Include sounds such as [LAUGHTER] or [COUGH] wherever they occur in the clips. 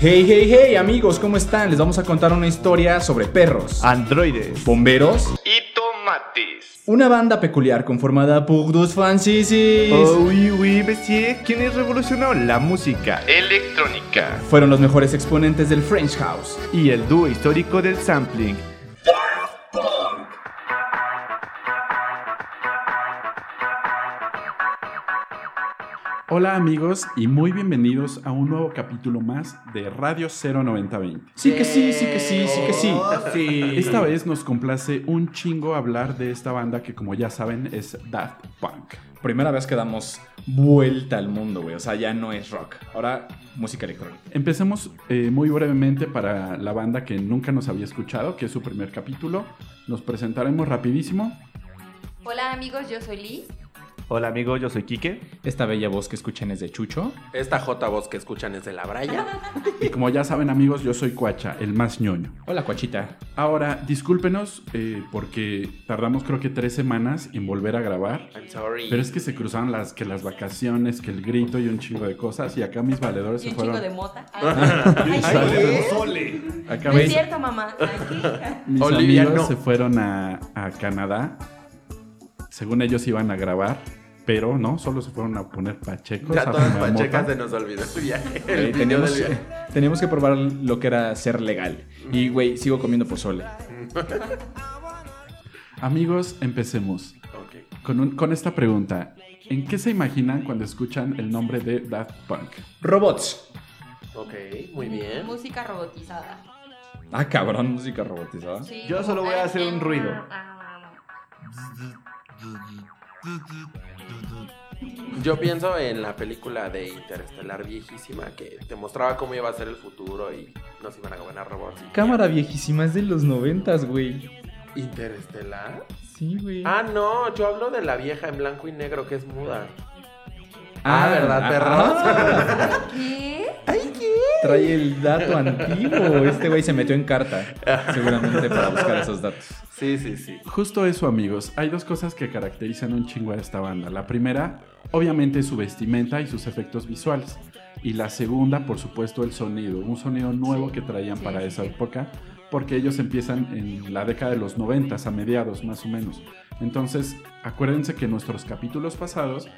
Hey, hey, hey, amigos, ¿cómo están? Les vamos a contar una historia sobre perros, Androides. bomberos, Y tomates. una banda peculiar conformada por dos franceses. Oh, oui, oui, monsieur. ¿Quiénes revolucionó la música electrónica Fueron los mejores exponentes del French House. y el dúo histórico del sampling? Hola amigos y muy bienvenidos a un nuevo capítulo más de Radio 09020. Sí que sí, sí que sí, sí que sí. Esta vez nos complace un chingo hablar de esta banda que como ya saben es Daft Punk. Primera vez que damos vuelta al mundo, güey. O sea, ya no es rock. Ahora, música electrónica. Empecemos eh, muy brevemente para la banda que nunca nos había escuchado, que es su primer capítulo. Nos presentaremos rapidísimo. Hola amigos, yo soy Liz. Hola amigos, yo soy Quique. Esta bella voz que escuchan es de Chucho. Esta J voz que escuchan es de la Braya. Y como ya saben amigos, yo soy Cuacha, el más ñoño. Hola, Cuachita. Ahora, discúlpenos eh, porque tardamos creo que tres semanas en volver a grabar. I'm sorry. Pero es que se cruzaron las, que las vacaciones, que el grito y un chingo de cosas. Y acá mis valedores Y se un chico fueron. de mota. [LAUGHS] Ay, Sole. Acá no es veis, cierto, mamá. Aquí. mis Olivia, amigos no. se fueron a, a Canadá. Según ellos iban a grabar, pero no, solo se fueron a poner pachecos. ya a todas pachecas se nos olvidó el viaje. El video teníamos, del viaje. teníamos que probar lo que era ser legal. Y, güey, sigo comiendo pozole. [LAUGHS] Amigos, empecemos con, un- con esta pregunta. ¿En qué se imaginan cuando escuchan el nombre de Daft Punk? Robots. Ok, muy bien. Música robotizada. Ah, cabrón, música robotizada. Sí, Yo solo voy a hacer un ruido. Yo pienso en la película de Interestelar viejísima que te mostraba cómo iba a ser el futuro y nos iban a gobernar robots. y- Cámara viejísima, es de los noventas, güey. ¿Interestelar? Sí, güey. Ah, no, yo hablo de la vieja en blanco y negro que es muda. Ah, Ah, ¿verdad, perros? ¿Qué? Trae el dato antiguo. Este güey se metió en carta. Seguramente para buscar esos datos. Sí, sí, sí. Justo eso, amigos. Hay dos cosas que caracterizan un chingo a esta banda. La primera, obviamente, su vestimenta y sus efectos visuales. Y la segunda, por supuesto, el sonido. Un sonido nuevo que traían Sí, para sí, esa sí. época. Porque ellos empiezan en la década de los 90, a mediados más o menos. Entonces, acuérdense que nuestros capítulos pasados,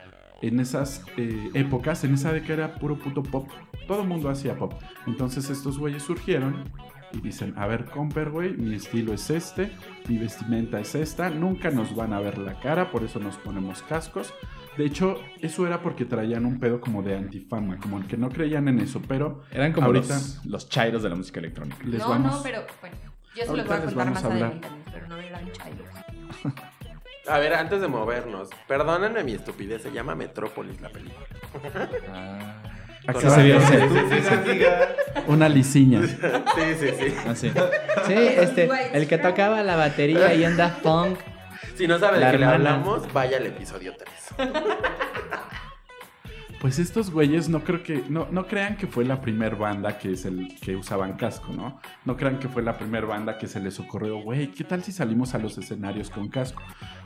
en esas eh, épocas, en esa década era puro puto pop. Todo el mundo hacía pop. Entonces estos güeyes surgieron y dicen, a ver, comper, güey, mi estilo es este, mi vestimenta es esta, nunca nos van a ver la cara, por eso nos ponemos cascos. De hecho, eso era porque traían un pedo como de antifama, como que no creían en eso, pero Eran como Ahorita- los, los chairos de la música electrónica. les no, vamos... no, pero bueno. Yo se los Ahorita voy a contar más a adelante, pero no eran chairos. [LAUGHS] A ver, antes de movernos, perdónenme mi estupidez, se llama Metrópolis la película. Ah. Sí, se vio, se- sí. Una lisiña. Sí, sí, sí. Ah, sí. Este, el que tocaba la batería y anda funk. Si no sabe de qué le hablamos, vaya al episodio 3. Pues estos güeyes no creo que no, no crean que fue la primer banda que es el que usaban casco, ¿no? No crean que fue la primer banda que se les ocurrió, güey, ¿qué tal si salimos a los escenarios con casco?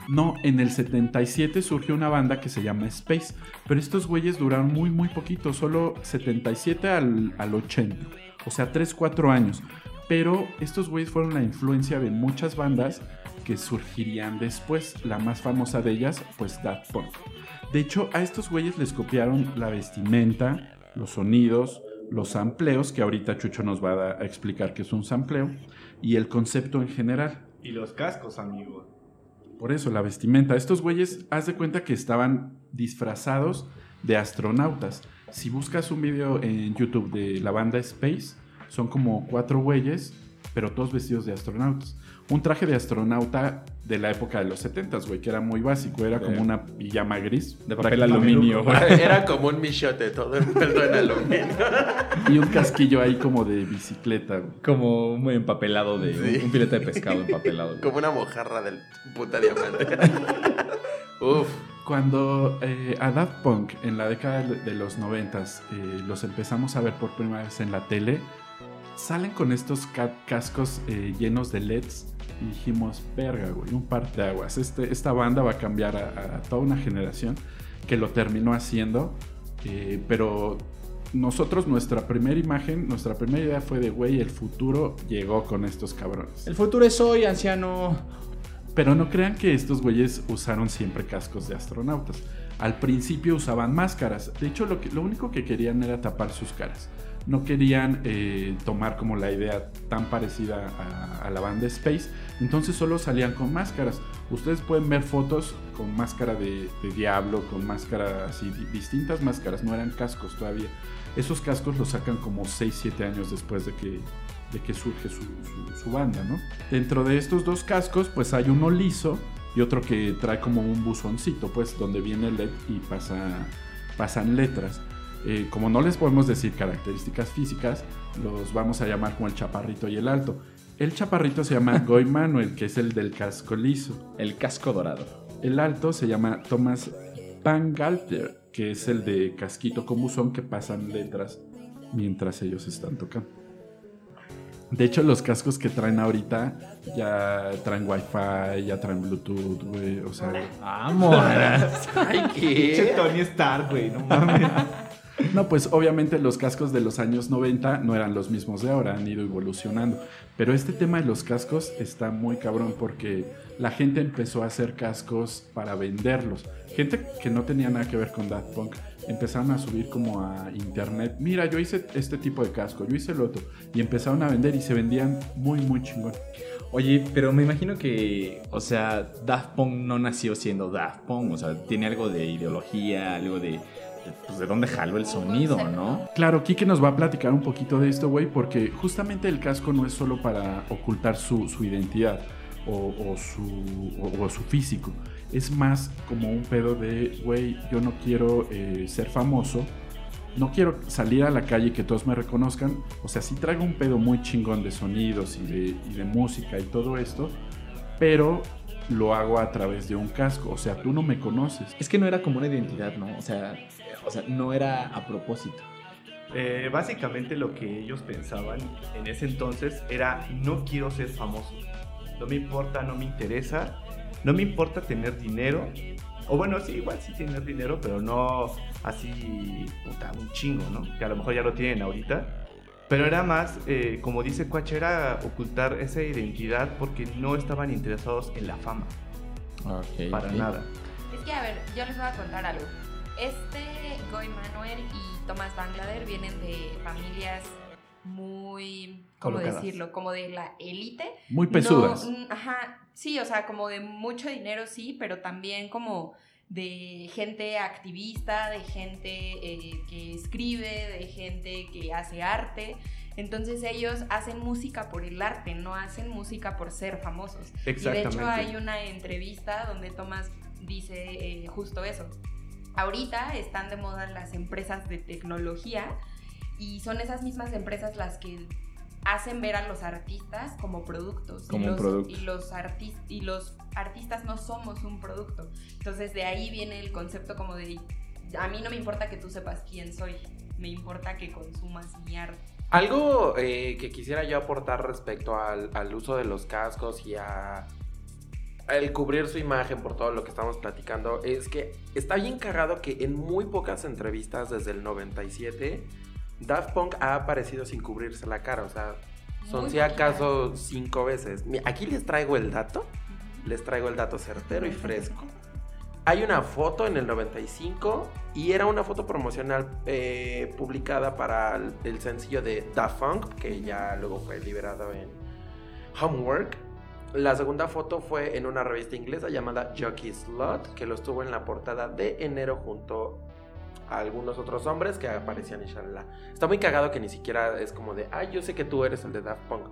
No, en el 77 surgió una banda que se llama Space, pero estos güeyes duraron muy muy poquito, solo 77 al, al 80, o sea, 3 4 años. Pero estos güeyes fueron la influencia de muchas bandas que surgirían después. La más famosa de ellas, pues Daft Punk. De hecho, a estos güeyes les copiaron la vestimenta, los sonidos, los sampleos, que ahorita Chucho nos va a, explicar qué es un sampleo, y el concepto en general. Y los cascos, amigo. Por eso, la vestimenta. Estos güeyes, haz de cuenta que estaban disfrazados de astronautas. Si buscas un video en YouTube de la banda Space, son como cuatro güeyes, pero todos vestidos de astronautas. Un traje de astronauta de la época de los 70, güey, que era muy básico. Era como una pijama gris. De papel aluminio, güey. Era como un michote todo envuelto en aluminio. [LAUGHS] Y un casquillo ahí como de bicicleta, güey. Como un empapelado de. Sí. Un filete de pescado empapelado. güey. [LAUGHS] Como una mojarra del puta diamante. [LAUGHS] Uf. Cuando eh, a Daft Punk en la década de los noventas eh, los empezamos a ver por primera vez en la tele, salen con estos ca- cascos eh, llenos de LEDs y dijimos, verga, güey, un par de aguas. Este, esta banda va a cambiar a, a toda una generación que lo terminó haciendo, eh, pero nosotros, nuestra primera imagen, nuestra primera idea fue de, güey, el futuro llegó con estos cabrones. El futuro es hoy, anciano. Pero no crean que estos güeyes usaron siempre cascos de astronautas. Al principio usaban máscaras. De hecho, lo, que, lo único que querían era tapar sus caras. No querían eh, tomar como la idea tan parecida a, la banda Space. Entonces solo salían con máscaras. Ustedes pueden ver fotos con máscara de, diablo, con máscara así, di- distintas máscaras. No eran cascos todavía. Esos cascos los sacan como 6-7 años después de que, de que surge su, banda, ¿no? Dentro de estos dos cascos, pues hay uno liso y otro que trae como un buzoncito, pues, donde viene LED y pasa, pasan letras. Eh, como no les podemos decir características físicas, los vamos a llamar como el chaparrito y el alto. El chaparrito se llama [LAUGHS] Goy Manuel, que es el del casco liso. El casco dorado. El alto se llama Thomas Bangalter, que es el de casquito con buzón que pasan letras mientras ellos están tocando. De hecho, los cascos que traen ahorita ya traen Wi-Fi, ya traen Bluetooth, güey. O sea, Vamos. [LAUGHS] Ay, ¿qué? Tony Stark, güey, no mames. [LAUGHS] no, pues obviamente los cascos de los años 90 no eran los mismos de ahora, han ido evolucionando. Pero este tema de los cascos está muy cabrón porque la gente empezó a hacer cascos para venderlos. Gente que no tenía nada que ver con Daft Punk empezaron a subir como a internet. Mira, yo hice este tipo de casco, yo hice el otro. Y empezaron a vender y se vendían muy, muy chingón. Oye, pero me imagino que, o sea, Daft Punk no nació siendo Daft Punk, o sea, tiene algo de ideología, algo de, pues, de dónde jaló el sonido, ¿no? Claro, Kike nos va a platicar un poquito de esto, güey, porque justamente el casco no es solo para ocultar su, su identidad o, o su, o- o su físico. Es más como un pedo de, güey, yo no quiero eh, ser famoso, no quiero salir a la calle y que todos me reconozcan. O sea, sí traigo un pedo muy chingón de sonidos y de, y de música y todo esto, pero lo hago a través de un casco. O sea, tú no me conoces. Es que no era como una identidad, ¿no? O sea, o sea no era a propósito. Eh, básicamente lo que ellos pensaban en ese entonces era no quiero ser famoso. No me importa, no me interesa. No me importa tener dinero. O bueno, sí, igual sí tener dinero, pero no así, puta, un chingo, ¿no? Que a lo mejor ya lo tienen ahorita. Pero era más, eh, como dice Quach, era ocultar esa identidad porque no estaban interesados en la fama, Ok. para ok. nada. Es que, a ver, yo les voy a contar algo. Este Goy Manuel y Thomas Banglader vienen de familias muy, ¿cómo Colocadas. decirlo? Como de la élite. Muy pesudas. No, ajá, sí, o sea, como de mucho dinero, sí, pero también como de gente activista, de gente eh, que escribe, de gente que hace arte. Entonces ellos hacen música por el arte, no hacen música por ser famosos. Y de Exactamente. hecho hay una entrevista donde Thomas dice eh, justo eso. Ahorita están de moda las empresas de tecnología y son esas mismas empresas las que hacen ver a los artistas como productos. Como y un los, producto. Y los, y los artistas no somos un producto. Entonces de ahí viene el concepto como de, a mí no me importa que tú sepas quién soy, me importa que consumas mi arte. Algo eh, que quisiera yo aportar respecto al, al uso de los cascos y a el cubrir su imagen por todo lo que estamos platicando es que está bien cagado que en muy pocas entrevistas desde el 97 Daft Punk ha aparecido sin cubrirse la cara, o sea, son si acaso cinco veces. Aquí les traigo el dato, les traigo el dato certero y fresco. Hay una foto en el 95 y era una foto promocional eh, publicada para el, el sencillo de Da Funk, que ya luego fue liberado en Homework. La segunda foto fue en una revista inglesa llamada Jockey Slot, que lo estuvo en la portada de enero junto a algunos otros hombres que aparecían en Shalala. Está muy cagado que ni siquiera es como de, ay, yo sé que tú eres el de Daft Punk.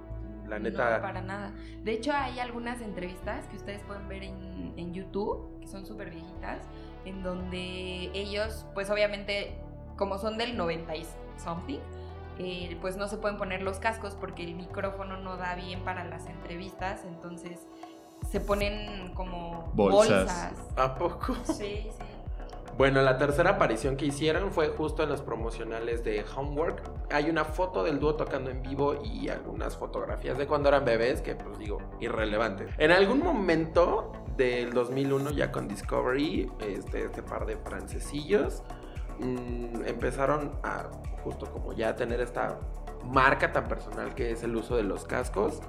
La neta, No, para nada. De hecho, hay algunas entrevistas que ustedes pueden ver en, en YouTube, que son súper viejitas, en donde ellos, pues obviamente, como son del 90 y something, eh, pues no se pueden poner los cascos porque el micrófono no da bien para las entrevistas, entonces se ponen como Bolsas. bolsas. ¿a poco? Sí, sí. Bueno, la tercera aparición que hicieron fue justo en los promocionales de Homework. Hay una foto del dúo tocando en vivo y algunas fotografías de cuando eran bebés, que pues digo, irrelevantes. En algún momento del 2001, ya con Discovery, este, este par de francesillos mm, empezaron a justo como ya tener esta marca tan personal que es el uso de los cascos.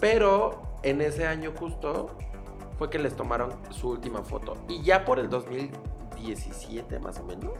Pero en ese año justo fue que les tomaron su última foto. Y ya por el 2017 más o menos,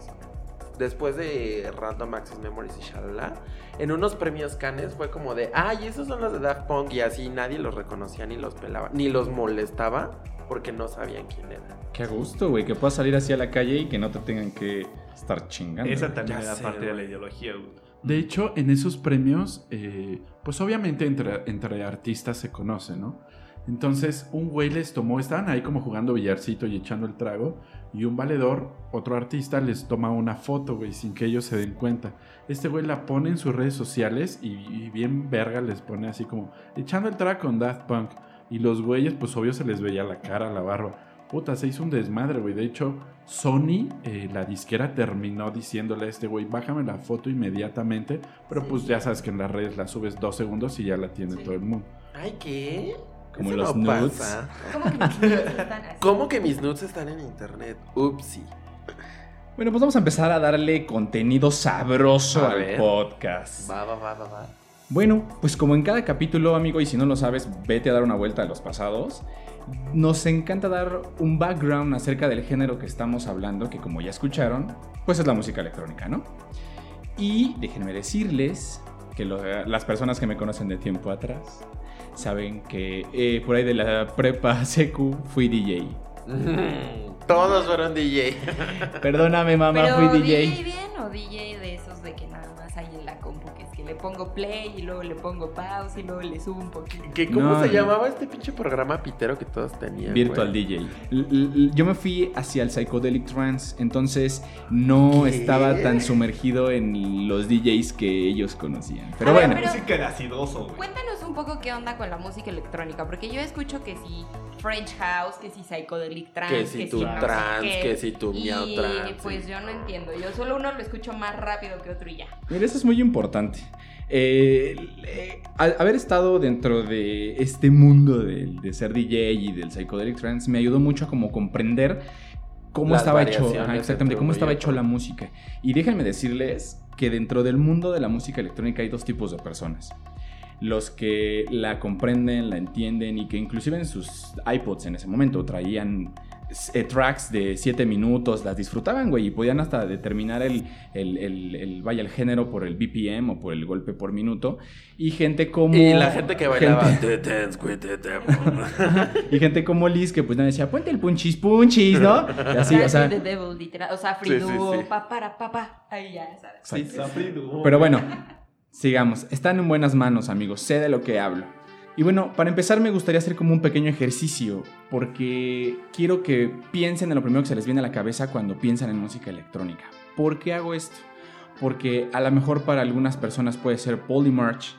después de Random Access Memories y shalala, en unos premios Cannes fue como de, ay, esos son los de Daft Punk y así nadie los reconocía ni los pelaba, ni los molestaba porque no sabían quién era. Qué gusto, güey, que puedas salir así a la calle y que no te tengan que estar chingando. Esa también Ya era sé, parte de la ideología, güey. De hecho, en esos premios, eh, pues obviamente entre, entre artistas se conoce, ¿no? Entonces, un güey les tomó, estaban ahí como jugando billarcito y echando el trago, y un valedor, otro artista, les toma una foto, güey, sin que ellos se den cuenta. Este güey la pone en sus redes sociales y, y bien verga les pone así como, echando el trago con Daft Punk. Y los güeyes, pues obvio se les veía la cara, la barba. Puta, se hizo un desmadre, güey. De hecho, Sony, eh, la disquera, terminó diciéndole a este güey, bájame la foto inmediatamente. Pero pues ya sabes que en las redes la subes dos segundos y ya la tiene Sí. todo el mundo. Ay, ¿qué? Como los no nudes. pasa. ¿Cómo que mis niños están así? ¿Cómo que mis nudes están en internet? Upsi. Bueno, pues vamos a empezar a darle contenido sabroso A al ver. podcast. Va, va, va, va, va. Bueno, pues como en cada capítulo, amigo, y si no lo sabes, vete a dar una vuelta a los pasados. Nos encanta dar un background acerca del género que estamos hablando, que como ya escucharon, pues es la música electrónica, ¿no? Y déjenme decirles que lo- las personas que me conocen de tiempo atrás saben que eh, por ahí de la prepa [LAUGHS] secu fui DJ. [LAUGHS] Todos fueron DJ. [LAUGHS] Perdóname, mamá, Pero fui DJ. DJ. bien o DJ de esos de que nada más hay en la compu, que que le pongo play y luego le pongo pause y luego le subo un poquito. ¿Qué, ¿Cómo No, se no. llamaba este pinche programa pitero que todos tenían? Virtual güey? DJ. L- l- Yo me fui hacia el psychedelic trance, entonces no ¿Qué? estaba tan sumergido en los DJs que ellos conocían. Pero A ver, bueno, pero- Música de acidoso, güey. Cuéntanos un poco qué onda con la música electrónica, porque yo escucho que si French House, que si Psychedelic Trance, Que si tu no sé trance, qué. que si tu miau trance. pues yo no entiendo, yo solo uno lo escucho más rápido que otro y ya. mira, eso es muy importante. Eh, eh, al haber estado dentro de este mundo del- de, ser DJ y del psychedelic trance me ayudó mucho a como comprender cómo Las estaba hecho, ajá, exactamente, cómo estaba hecho la música. Y déjenme decirles que dentro del mundo de la música electrónica hay dos tipos de personas. Los que la comprenden, la entienden y que inclusive en sus iPods en ese momento traían eh, tracks de 7 minutos, las disfrutaban, güey, y podían hasta determinar el, el, el- el- vaya, el género por el BPM o por el golpe por minuto. Y gente como... Y la gente que bailaba. [LAUGHS] y gente como Liz que pues no decía, ponte el punchis punchis, ¿no? Y así, o sea... o sea, Sí, sí, Fridu, sí. pa, para, pa, pa, ahí ya, ¿sabes? Pero bueno, sigamos. Están en buenas manos, amigos. Sé de lo que hablo. Y bueno, para empezar me gustaría hacer como un pequeño ejercicio, porque quiero que piensen en lo primero que se les viene a la cabeza cuando piensan en música electrónica. ¿Por qué hago esto? Porque a lo mejor para algunas personas puede ser Polymarch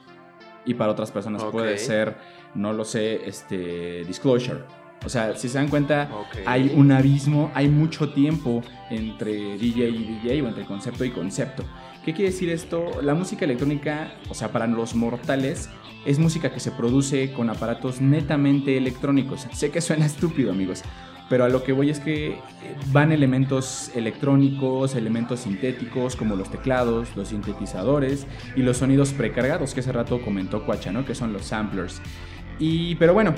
y para otras personas Ok. puede ser, no lo sé, este, Disclosure. O sea, si se dan cuenta, Ok. hay un abismo, hay mucho tiempo entre DJ y DJ o entre concepto y concepto. ¿Qué quiere decir esto? La música electrónica, o sea, para los mortales, es música que se produce con aparatos netamente electrónicos. Sé que suena [LAUGHS] estúpido, amigos, pero a lo que voy es que eh, van elementos electrónicos, elementos sintéticos como los teclados, los sintetizadores y los sonidos precargados que hace rato comentó Cuacha, ¿no? Que son los samplers. Y, pero bueno,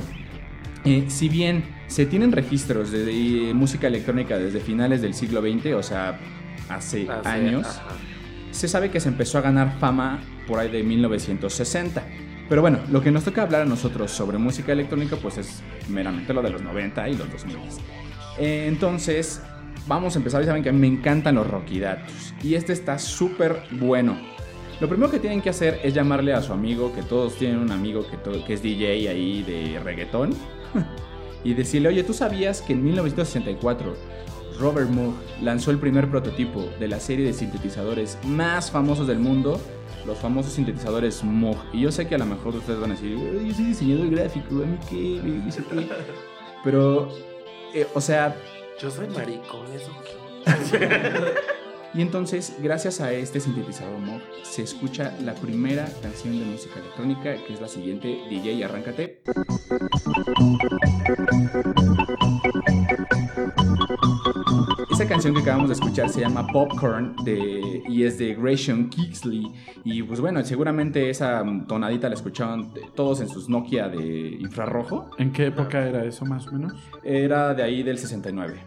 eh, si bien se tienen registros de, de música electrónica desde finales del siglo XX, o sea, hace Hace- años, ajá. se sabe que se empezó a ganar fama por ahí de 1960. Pero bueno, lo que nos toca hablar a nosotros sobre música electrónica pues es meramente lo de los 90 y los 2000. Eh, entonces, vamos a empezar. Ya saben que me encantan los rockidatos. Y este está súper bueno. Lo primero que tienen que hacer es llamarle a su amigo, que todos tienen un amigo que, que es DJ ahí de reggaetón, [LAUGHS] y decirle, oye, ¿tú sabías que en 1964 Robert Moog lanzó el primer prototipo de la serie de sintetizadores más famosos del mundo? Los famosos sintetizadores Moog. Y yo sé que a lo mejor ustedes van a decir, "Ay, yo soy diseñador gráfico, ¿a mí qué? ¿Me dice qué?". Pero, eh, o sea, Yo soy maricón, ¿eso [LAUGHS] y entonces, gracias a este sintetizador Moog, se escucha la primera canción de música electrónica, que es la siguiente, DJ, arráncate. Canción que acabamos de escuchar se llama Popcorn de, y es de Gresham Kingsley. Y pues bueno, seguramente esa tonadita la escuchaban todos en sus Nokia de infrarrojo. ¿En qué época era eso más o menos? Era de ahí del 69.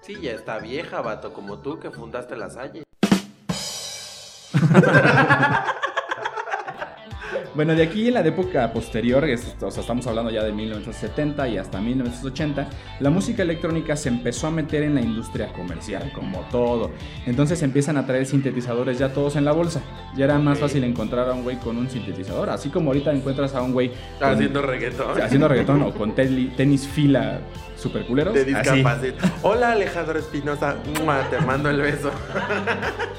Sí, ya está vieja, vato, como tú que fundaste la Salle. [LAUGHS] Bueno, de aquí en la época posterior, es- o sea, estamos hablando ya de 1970 y hasta 1980, la música electrónica se empezó a meter en la industria comercial, como todo. Entonces empiezan a traer sintetizadores ya todos en la bolsa. Ya era más fácil encontrar a un güey con un sintetizador, así como ahorita encuentras a un güey con- Haciendo reggaetón. haciendo reggaetón o con tenis fila super culeros. De así. discapacidad. Hola Alejandro Espinosa, te mando el beso. [LAUGHS]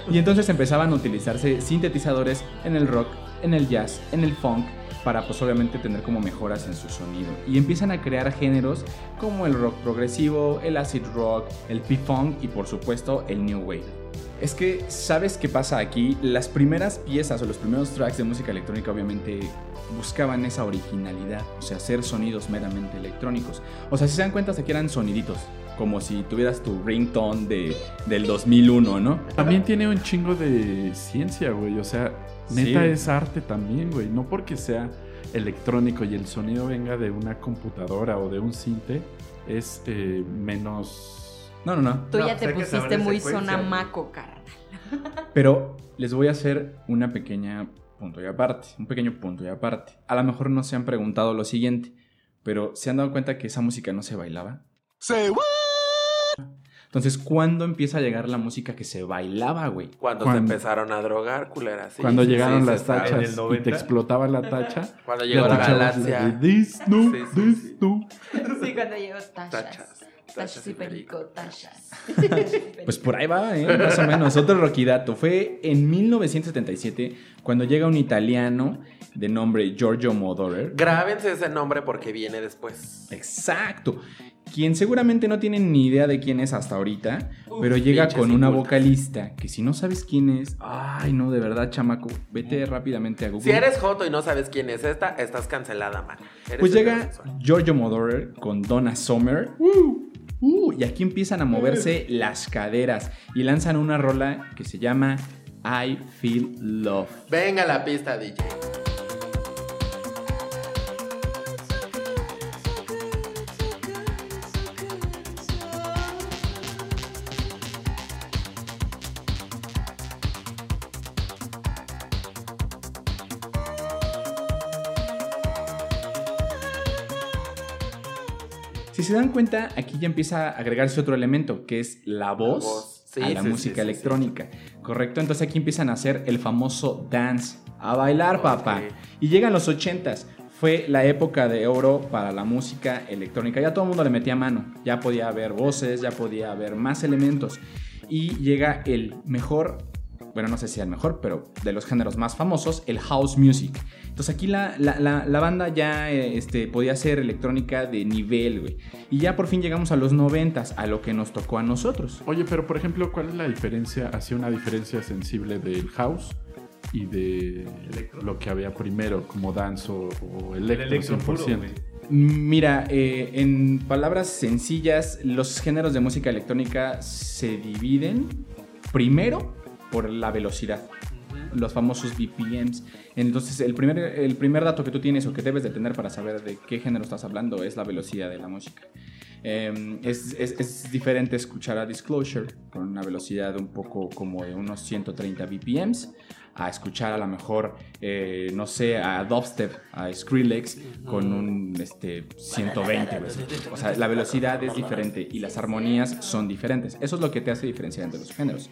Y entonces empezaban a utilizarse sintetizadores en el rock, en el jazz, en el funk, para pues obviamente tener como mejoras en su sonido. Y empiezan a crear géneros como el rock progresivo, el acid rock, el P-funk y por supuesto el new wave. Es que, ¿sabes qué pasa aquí? Las primeras piezas o los primeros tracks de música electrónica obviamente buscaban esa originalidad, o sea, hacer sonidos meramente electrónicos. O sea, si se dan cuenta, que eran soniditos, como si tuvieras tu ringtone de, del 2001, ¿no? También tiene un chingo de ciencia, güey. O sea, neta Sí. es arte también, güey. No porque sea electrónico y el sonido venga de una computadora o de un cinte, es eh, menos... No, no, no. Tú No, ya te pusiste muy secuencia, sonamaco, carnal. Pero les voy a hacer una pequeña punto y aparte, un pequeño punto y aparte. A lo mejor no se han preguntado lo siguiente, pero ¿se han dado cuenta que esa música no se bailaba? Entonces, ¿cuándo empieza a llegar la música que se bailaba, güey? Cuando, se empezaron a drogar, culera. sí, Cuando sí, llegaron sí, las tachas y 90. te explotaba la tacha. [LAUGHS] Cuando llegó la echabas galaxia. This no, Sí, sí, this sí. no". [LAUGHS] Sí, cuando llegó tachas. Tachas. Tachas y perico, tachas. [LAUGHS] Pues por ahí va, ¿eh? más o menos. Otro roquidato. Fue en 1977 cuando llega un italiano de nombre Giorgio Moroder. Grábense ese nombre porque viene después. Exacto. Quien seguramente no tiene ni idea de quién es hasta ahorita, Uf, pero llega con una vocalista que si no sabes quién es, ay no, de verdad, chamaco, vete rápidamente a Google. Si eres Joto y no sabes quién es esta, estás cancelada, man. Eres Pues llega. Giorgio Moroder con Donna Summer. Uh, uh, y aquí empiezan a moverse las caderas y lanzan una rola que se llama I Feel Love. Venga la pista, DJ. Se dan cuenta, aquí ya empieza a agregarse otro elemento, que es la voz, voz. Sí, a la sí, música sí, electrónica. ¿Correcto? Entonces aquí empiezan a hacer el famoso dance, a bailar, papá. Y llegan los 80s. Fue la época de oro para la música electrónica. Ya todo el mundo le metía mano. Ya podía haber voces, ya podía haber más elementos. Y llega el mejor, bueno, no sé si el mejor, pero de los géneros más famosos, el house music. Entonces aquí la, la- la- la banda ya eh, este, podía ser electrónica de nivel, güey. Y ya por fin llegamos a los 90s, a lo que nos tocó a nosotros. Oye, pero por ejemplo, ¿cuál es la diferencia? Hacía una diferencia sensible del house y de Electro. lo que había primero, como dance o, o El electro, electro puro, 100%. güey. Mira, eh, en palabras sencillas, los géneros de música electrónica se dividen primero por la velocidad, los famosos BPMs. Entonces, el primer, el primer dato que tú tienes o que debes de tener para saber de qué género estás hablando es la velocidad de la música. Eh, es, es- es diferente escuchar a Disclosure con una velocidad un poco como de unos 130 BPMs a escuchar a lo mejor, eh, no sé, a Dubstep, a Skrillex con un este, 120. güey. O sea, la velocidad es diferente y las armonías son diferentes. Eso es lo que te hace diferenciar entre los géneros.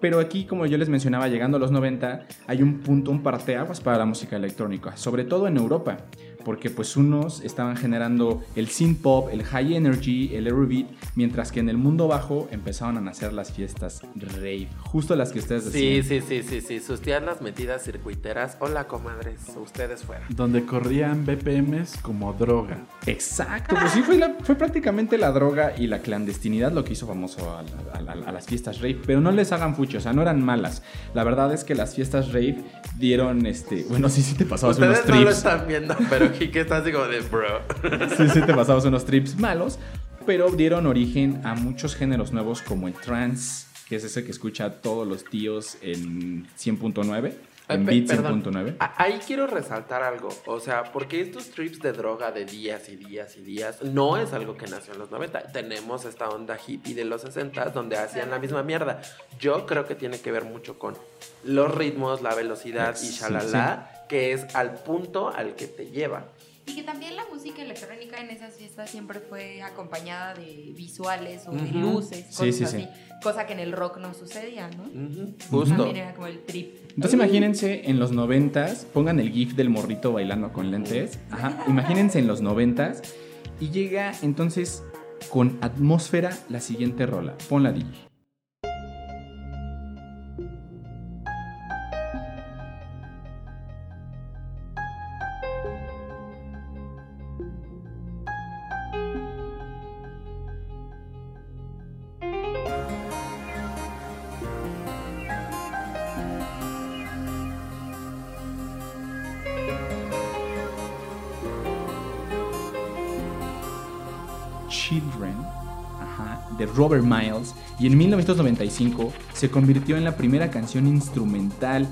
Pero aquí, como yo les mencionaba, llegando a los 90, hay un punto, un parteaguas para la música electrónica, sobre todo en Europa, porque pues unos estaban generando el synth pop, el high energy, el aerobeat, mientras que en el mundo bajo empezaban a nacer las fiestas rave, justo las que ustedes Sí, decían. sí, sí, sí, sí. Sus tías las metidas circuiteras. Hola, comadres. Ustedes fueran. Donde corrían BPMs como droga. Exacto, pues sí, fue, la- fue prácticamente la droga y la clandestinidad lo que hizo famoso a, la- a la- a las fiestas rave, pero no les hagan fucho, o sea, no eran malas. La verdad es que las fiestas rave dieron, este, bueno, sí, sí te pasabas unos Ustedes no lo trips. están viendo, pero Kike está así como de bro. [LAUGHS] Sí, sí te pasabas unos trips malos, pero dieron origen a muchos géneros nuevos como el trance, que es ese que escucha todos los tíos en 100.9, en Pe- beat perdón. 100.9. A- Ahí quiero resaltar algo, o sea, porque estos trips de droga de días y días y días no es algo que nació en los 90. Tenemos esta onda hippie de los 60 donde hacían la misma mierda. Yo creo que tiene que ver mucho con los ritmos, la velocidad y Sí, shalala, que es al punto al que te lleva. Y que también la música electrónica en esas fiestas siempre fue acompañada de visuales o de Ujú. luces, Sí, cosas sí, así. sí. Cosa que en el rock no sucedía, ¿no? Ujú, Justo. También era como el trip. Entonces imagínense en los noventas, pongan el gif del morrito bailando con lentes. Ajá, imagínense en los noventas y llega entonces con atmósfera la siguiente rola. Ponla DJ. Children de Robert Miles y en 1995 se convirtió en la primera canción instrumental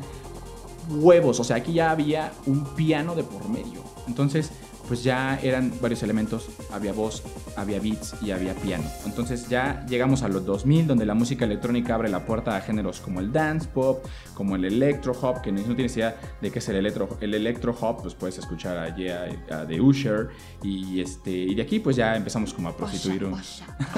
huevos, o sea, aquí ya había un piano de por medio. Entonces, pues ya eran varios elementos, había voz, había beats y había piano. Entonces ya llegamos a los 2000 donde la música electrónica abre la puerta a géneros como el dance pop, como el electro hop, que no tienes idea de qué es el electro, el electro hop, pues puedes escuchar a, Yeah, a The Usher y este y de aquí pues ya empezamos como a prostituir un,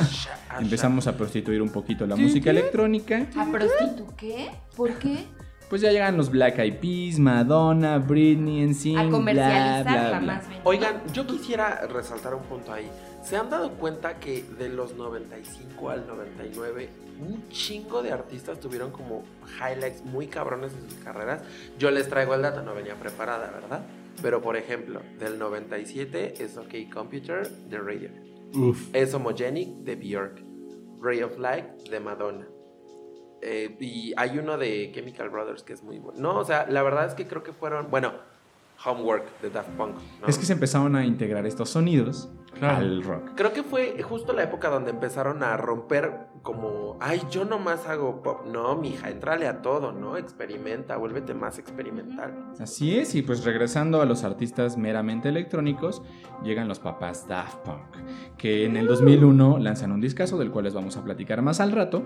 [LAUGHS] empezamos a prostituir un poquito la música electrónica. ¿A prostitu qué? ¿Por qué? Pues ya llegan los Black Eyed Peas, Madonna, Britney, NSYNC, A comercializarla bla, bla. más bien. Oigan, yo quisiera resaltar un punto ahí. ¿Se han dado cuenta que de los 95 al 99 un chingo de artistas tuvieron como highlights muy cabrones en sus carreras? Yo les traigo el dato, no venía preparada, ¿verdad? Pero por ejemplo, del 97 es OK Computer de Radio. Uf. Es Homogenic de Björk. Ray of Light de Madonna. Eh, y hay uno de Chemical Brothers que es muy bueno. No, o sea, la verdad es que creo que fueron. Bueno, Homework de Daft Punk. Es que se empezaron a integrar estos sonidos Claro. al rock. Creo que fue justo la época donde empezaron a romper como, ay, yo nomás hago pop. No, mija, entrale a todo, ¿no? Experimenta, vuélvete más experimental. Así es, y pues regresando a los artistas meramente electrónicos, llegan los papás Daft Punk, que en el 2001 lanzan un discazo del cual les vamos a platicar más al rato,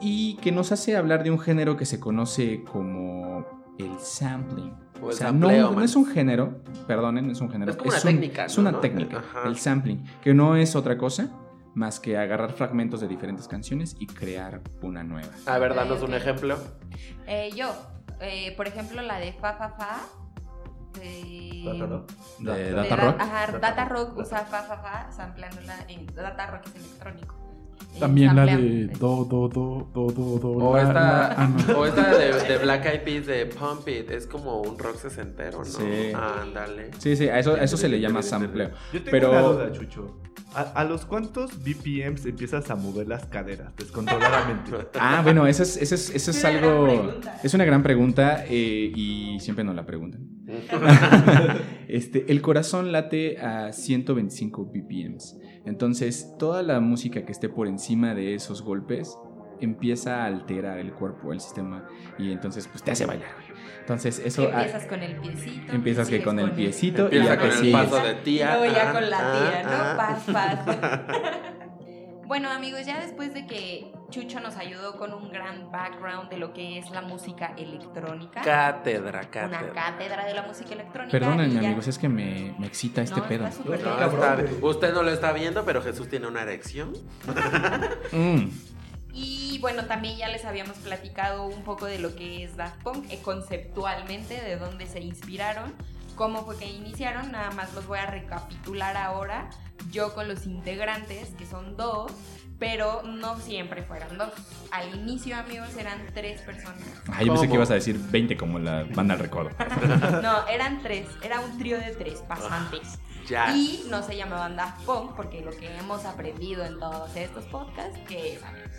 y que nos hace hablar de un género que se conoce como el sampling. O sea, sampleo, no, es un género, perdonen, no es un género. Es como una un- técnica, Es una ¿no? técnica, Ajá. el sampling, que no es otra cosa más que agarrar fragmentos de diferentes canciones y crear una nueva. A ver, danos un ejemplo. Eh, yo, eh, por ejemplo, la de Fa Fa Fa. De, Plátano. De de Data Da- Rock. Ajá, Data Data Rock. Rock usa Fa Fa Fa, sampleándola en Data Rock es electrónico. También la de do, do, do, do, do, do. O la, esta, la- ah, no. o esta de, de Black Eyed Peas de Pump It. Es como un rock sesentero, ¿no? Sí. Ándale. Sí, sí, a eso, a eso se le llama sampleo. Yo tengo Pero- una duda, Chucho. ¿A, a los cuántos BPMs empiezas a mover las caderas descontroladamente? [LAUGHS] Ah, bueno, eso es, eso es, eso es algo. Es una gran pregunta eh, y siempre nos la preguntan. [LAUGHS] este, el corazón late a 125 BPMs. Entonces, toda la música que esté por encima de esos golpes empieza a alterar el cuerpo, el sistema, y entonces, pues te hace bailar. güey. Entonces, eso. ah, Empiezas con el piecito. empiezas que con el piecito y ya con que el paso de tía. Y luego ya ah, con la ah, tía, ¿no? ah. Paz, paz. [LAUGHS] Bueno, amigos, ya después de que Chucho nos ayudó con un gran background de lo que es la música electrónica, Cátedra, una cátedra. cátedra de la música electrónica. Perdónenme, amigos, es que me, me excita este No, pedo. está súper No, bien. está bien. Usted no lo está viendo, pero Jesús tiene una erección. Mm. Y bueno, también ya les habíamos platicado un poco de lo que es Daft Punk, eh, conceptualmente, de dónde se inspiraron, cómo fue que iniciaron. Nada más los voy a recapitular ahora. Yo con los integrantes, que son dos, pero no siempre fueron dos. Al inicio, amigos, eran tres personas. Ay, yo pensé que ibas a decir 20 como la banda al recodo. [LAUGHS] No, eran tres. Era un trío de tres pasantes. Ya. Y no se llamaban Daft Punk, porque lo que hemos aprendido en todos estos podcasts, que es, amigos,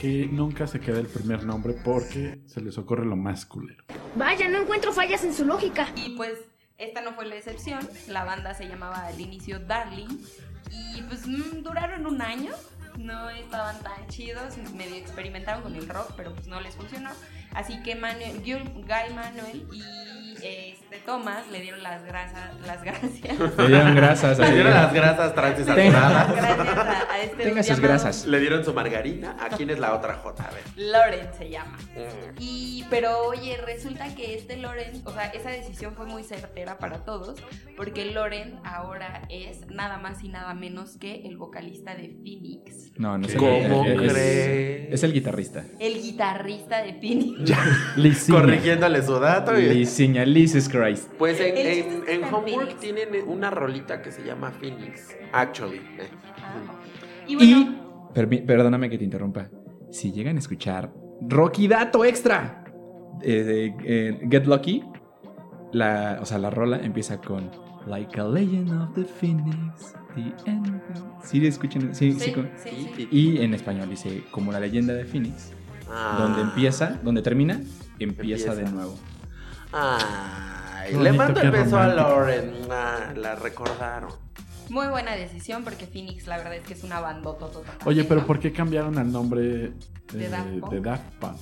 Que nunca se queda el primer nombre porque se les ocurre lo más culero. Vaya, no encuentro fallas en su lógica. Y pues esta no fue la excepción. La banda se llamaba al inicio Darling Y pues mm, duraron un año, no estaban tan chidos, medio experimentaron con el rock, pero pues no les funcionó. Así que Manuel, Guy Manuel y este, Thomas le dieron las, grasas, las gracias. Le dieron grasas. Le dieron las grasas trans y saturadas. Gracias a, a este Tenga sus grasas. Le dieron su margarina. ¿A quién es la otra J? A ver. Loren se llama. Mm. Y, pero oye, resulta que este Loren, o sea, esa decisión fue muy certera para todos, porque Loren ahora es nada más y nada menos que el vocalista de Phoenix. No, no es el- ¿Cómo es- es- crees? Es el guitarrista. El guitarrista de Phoenix. [LAUGHS] Lisiña. Corrigiéndole su dato. y- Lisiña, Jesus Christ. Pues en, en, Homework Phoenix. tienen una rolita que se llama Phoenix. Actually. eh. Ah. Y bueno, Y, permi- perdóname que te interrumpa. Si llegan a escuchar Rocky Dato Extra eh, eh, Get Lucky, la, o sea, la rola empieza con Like a Legend of the Phoenix, the end. Sí, escuchen, sí, sí, sí, sí, sí. Y en español dice como la leyenda de Phoenix, Ah. donde empieza, donde termina, empieza, Empieza. de nuevo. Ay, le mando el beso a. Lauren. Ah, la recordaron. Muy buena decisión porque Phoenix la verdad es que es una bandota. Oye, pero ¿por qué cambiaron al nombre eh, De Daft Punk. de Daft Punk?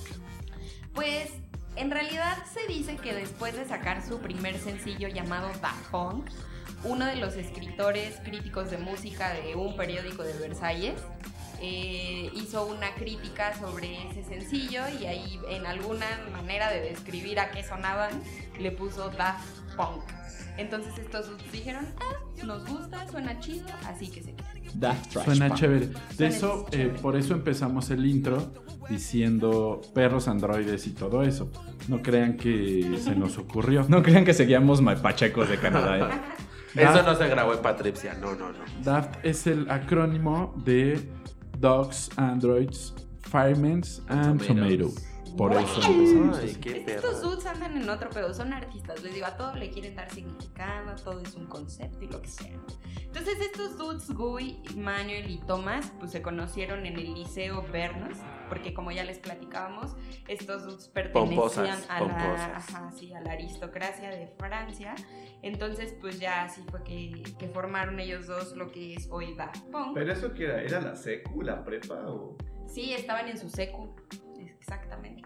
Pues en realidad se dice que después de sacar su primer sencillo llamado Daft Punk, uno de los escritores críticos de música de un periódico de Versalles eh, hizo una crítica sobre ese sencillo y ahí en alguna manera de describir a qué sonaban le puso Daft Punk. Entonces estos dijeron, ah, nos gusta, suena chido, así que se queda. Daft Trash Suena Punk. chévere. De Suena eso, eh, chévere. por eso empezamos el intro diciendo perros androides y todo eso. No crean que se nos ocurrió. [LAUGHS] No crean que seguíamos Pachecos de Canadá. ¿eh? [LAUGHS] Eso no se grabó en Patricia. No, no, no. Daft es el acrónimo de Dogs, Androids, Firemans and Tomatoes. Tomato. Por eso empezamos Ay, así. qué Es que estos dudes andan en otro pedo, son artistas, les digo, a todo le quieren dar significado, todo es un concepto y lo que sea. Entonces estos dudes, Guy, Manuel y Thomas, pues se conocieron en el Liceo Bernos, porque como ya les platicábamos, estos dudes pertenecían Pomposas, a, pomposas. La, ajá, sí, a la aristocracia de Francia. Entonces pues ya así fue que, que formaron ellos dos lo que es hoy Daft Punk. ¿Pero eso qué era? ¿Era la secu, la prepa o...? Sí, estaban en su secu, exactamente.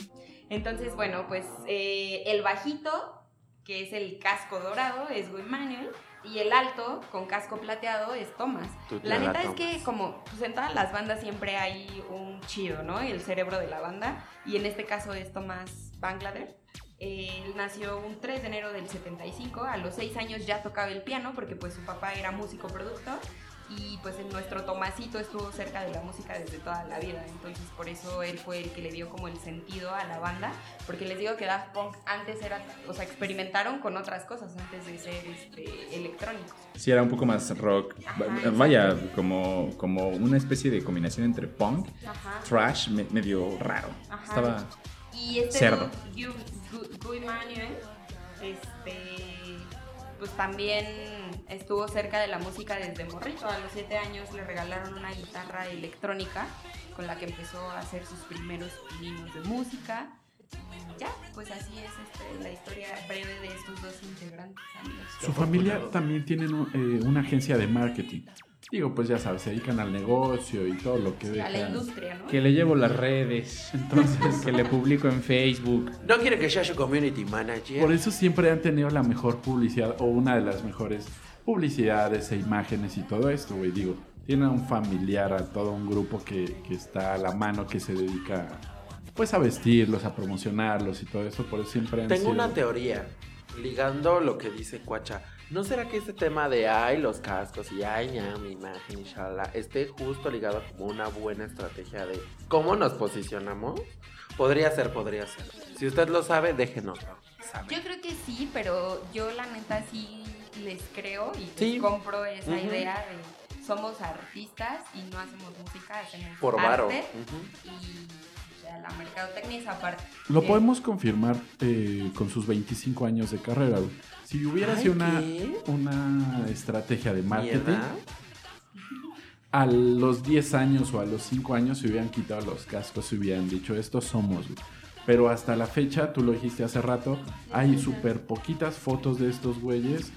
Entonces, bueno, pues eh, el bajito, que es el casco dorado, es Guy Manuel, y el alto, con casco plateado, es Thomas. La neta es que como pues en todas las bandas siempre hay un chido, ¿no? El cerebro de la banda, y en este caso es Thomas Bangladesh. Él nació un 3 de enero del 75, a los 6 años ya tocaba el piano porque pues su papá era músico productor y pues en nuestro Tomasito estuvo cerca de la música desde toda la vida, entonces por eso él fue el que le dio como el sentido a la banda, porque les digo que Daft Punk antes era, o sea, experimentaron con otras cosas antes de ser este, electrónicos. Sí, era un poco más rock. Ajá, Va- Vaya, como, como una especie de combinación entre punk, Ajá. trash, me- medio raro. Ajá. Estaba. Y este Cerdo. Guy Manuel, este, pues también estuvo cerca de la música desde morrito. A los 7 años le regalaron una guitarra electrónica con la que empezó a hacer sus primeros pininos de música. Y ya, pues así es este, la historia breve de estos dos integrantes, amigos. Su familia también tiene una agencia de marketing. Digo, pues ya sabes, se dedican al negocio y todo lo que A la industria, ¿no? Que le llevo las redes. [LAUGHS] Entonces, Que le publico en Facebook. No quiere que sea su community manager. por eso siempre han tenido la mejor publicidad o una de las mejores publicidades e imágenes y todo esto, güey. Digo, tiene a un familiar, a todo un grupo que, que está a la mano, que se dedica pues a vestirlos, a promocionarlos y todo eso. Por eso siempre han Tengo sido... una teoría, ligando lo que dice Cuacha. ¿No será que este tema de ay los cascos y ay ña, mi imagen, inshallah, esté justo ligado como una buena estrategia de cómo nos posicionamos? Podría ser, podría ser. Si usted lo sabe, déjenos saber. Yo creo que sí, pero yo la neta sí les creo y les compro esa idea de somos artistas y no hacemos música, hacemos Por arte varo. Ujú. y sea, la mercadotecnia es aparte. Lo Eh, podemos confirmar eh, con sus 25 años de carrera. güey. Si hubiera Ay, sido una, una estrategia de ¿Mi marketing, a los 10 años o a los 5 años se hubieran quitado los cascos y hubieran dicho, estos somos. güey". Pero hasta la fecha, tú lo dijiste hace rato, hay súper poquitas fotos de estos güeyes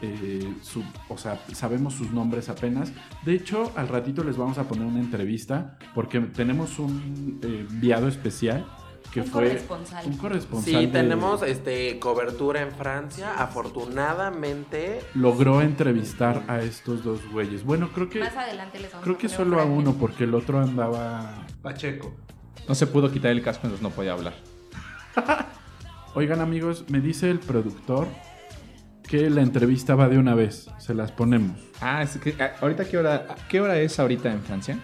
eh, su- o sea, sabemos sus nombres apenas. De hecho, al ratito les vamos a poner una entrevista porque tenemos un eh, enviado especial que Un fue corresponsal. un corresponsal. Sí, de- tenemos este cobertura en Francia. Afortunadamente, Logró entrevistar a estos dos güeyes. Bueno, creo que Más adelante les vamos creo a que solo a un uno porque el otro andaba. Pacheco. No se pudo quitar el casco, entonces no podía hablar. [LAUGHS] Oigan amigos, me dice el productor que la entrevista va de una vez. Se las ponemos. Ah, es que, ah, ahorita qué hora, ¿qué hora es ahorita en Francia?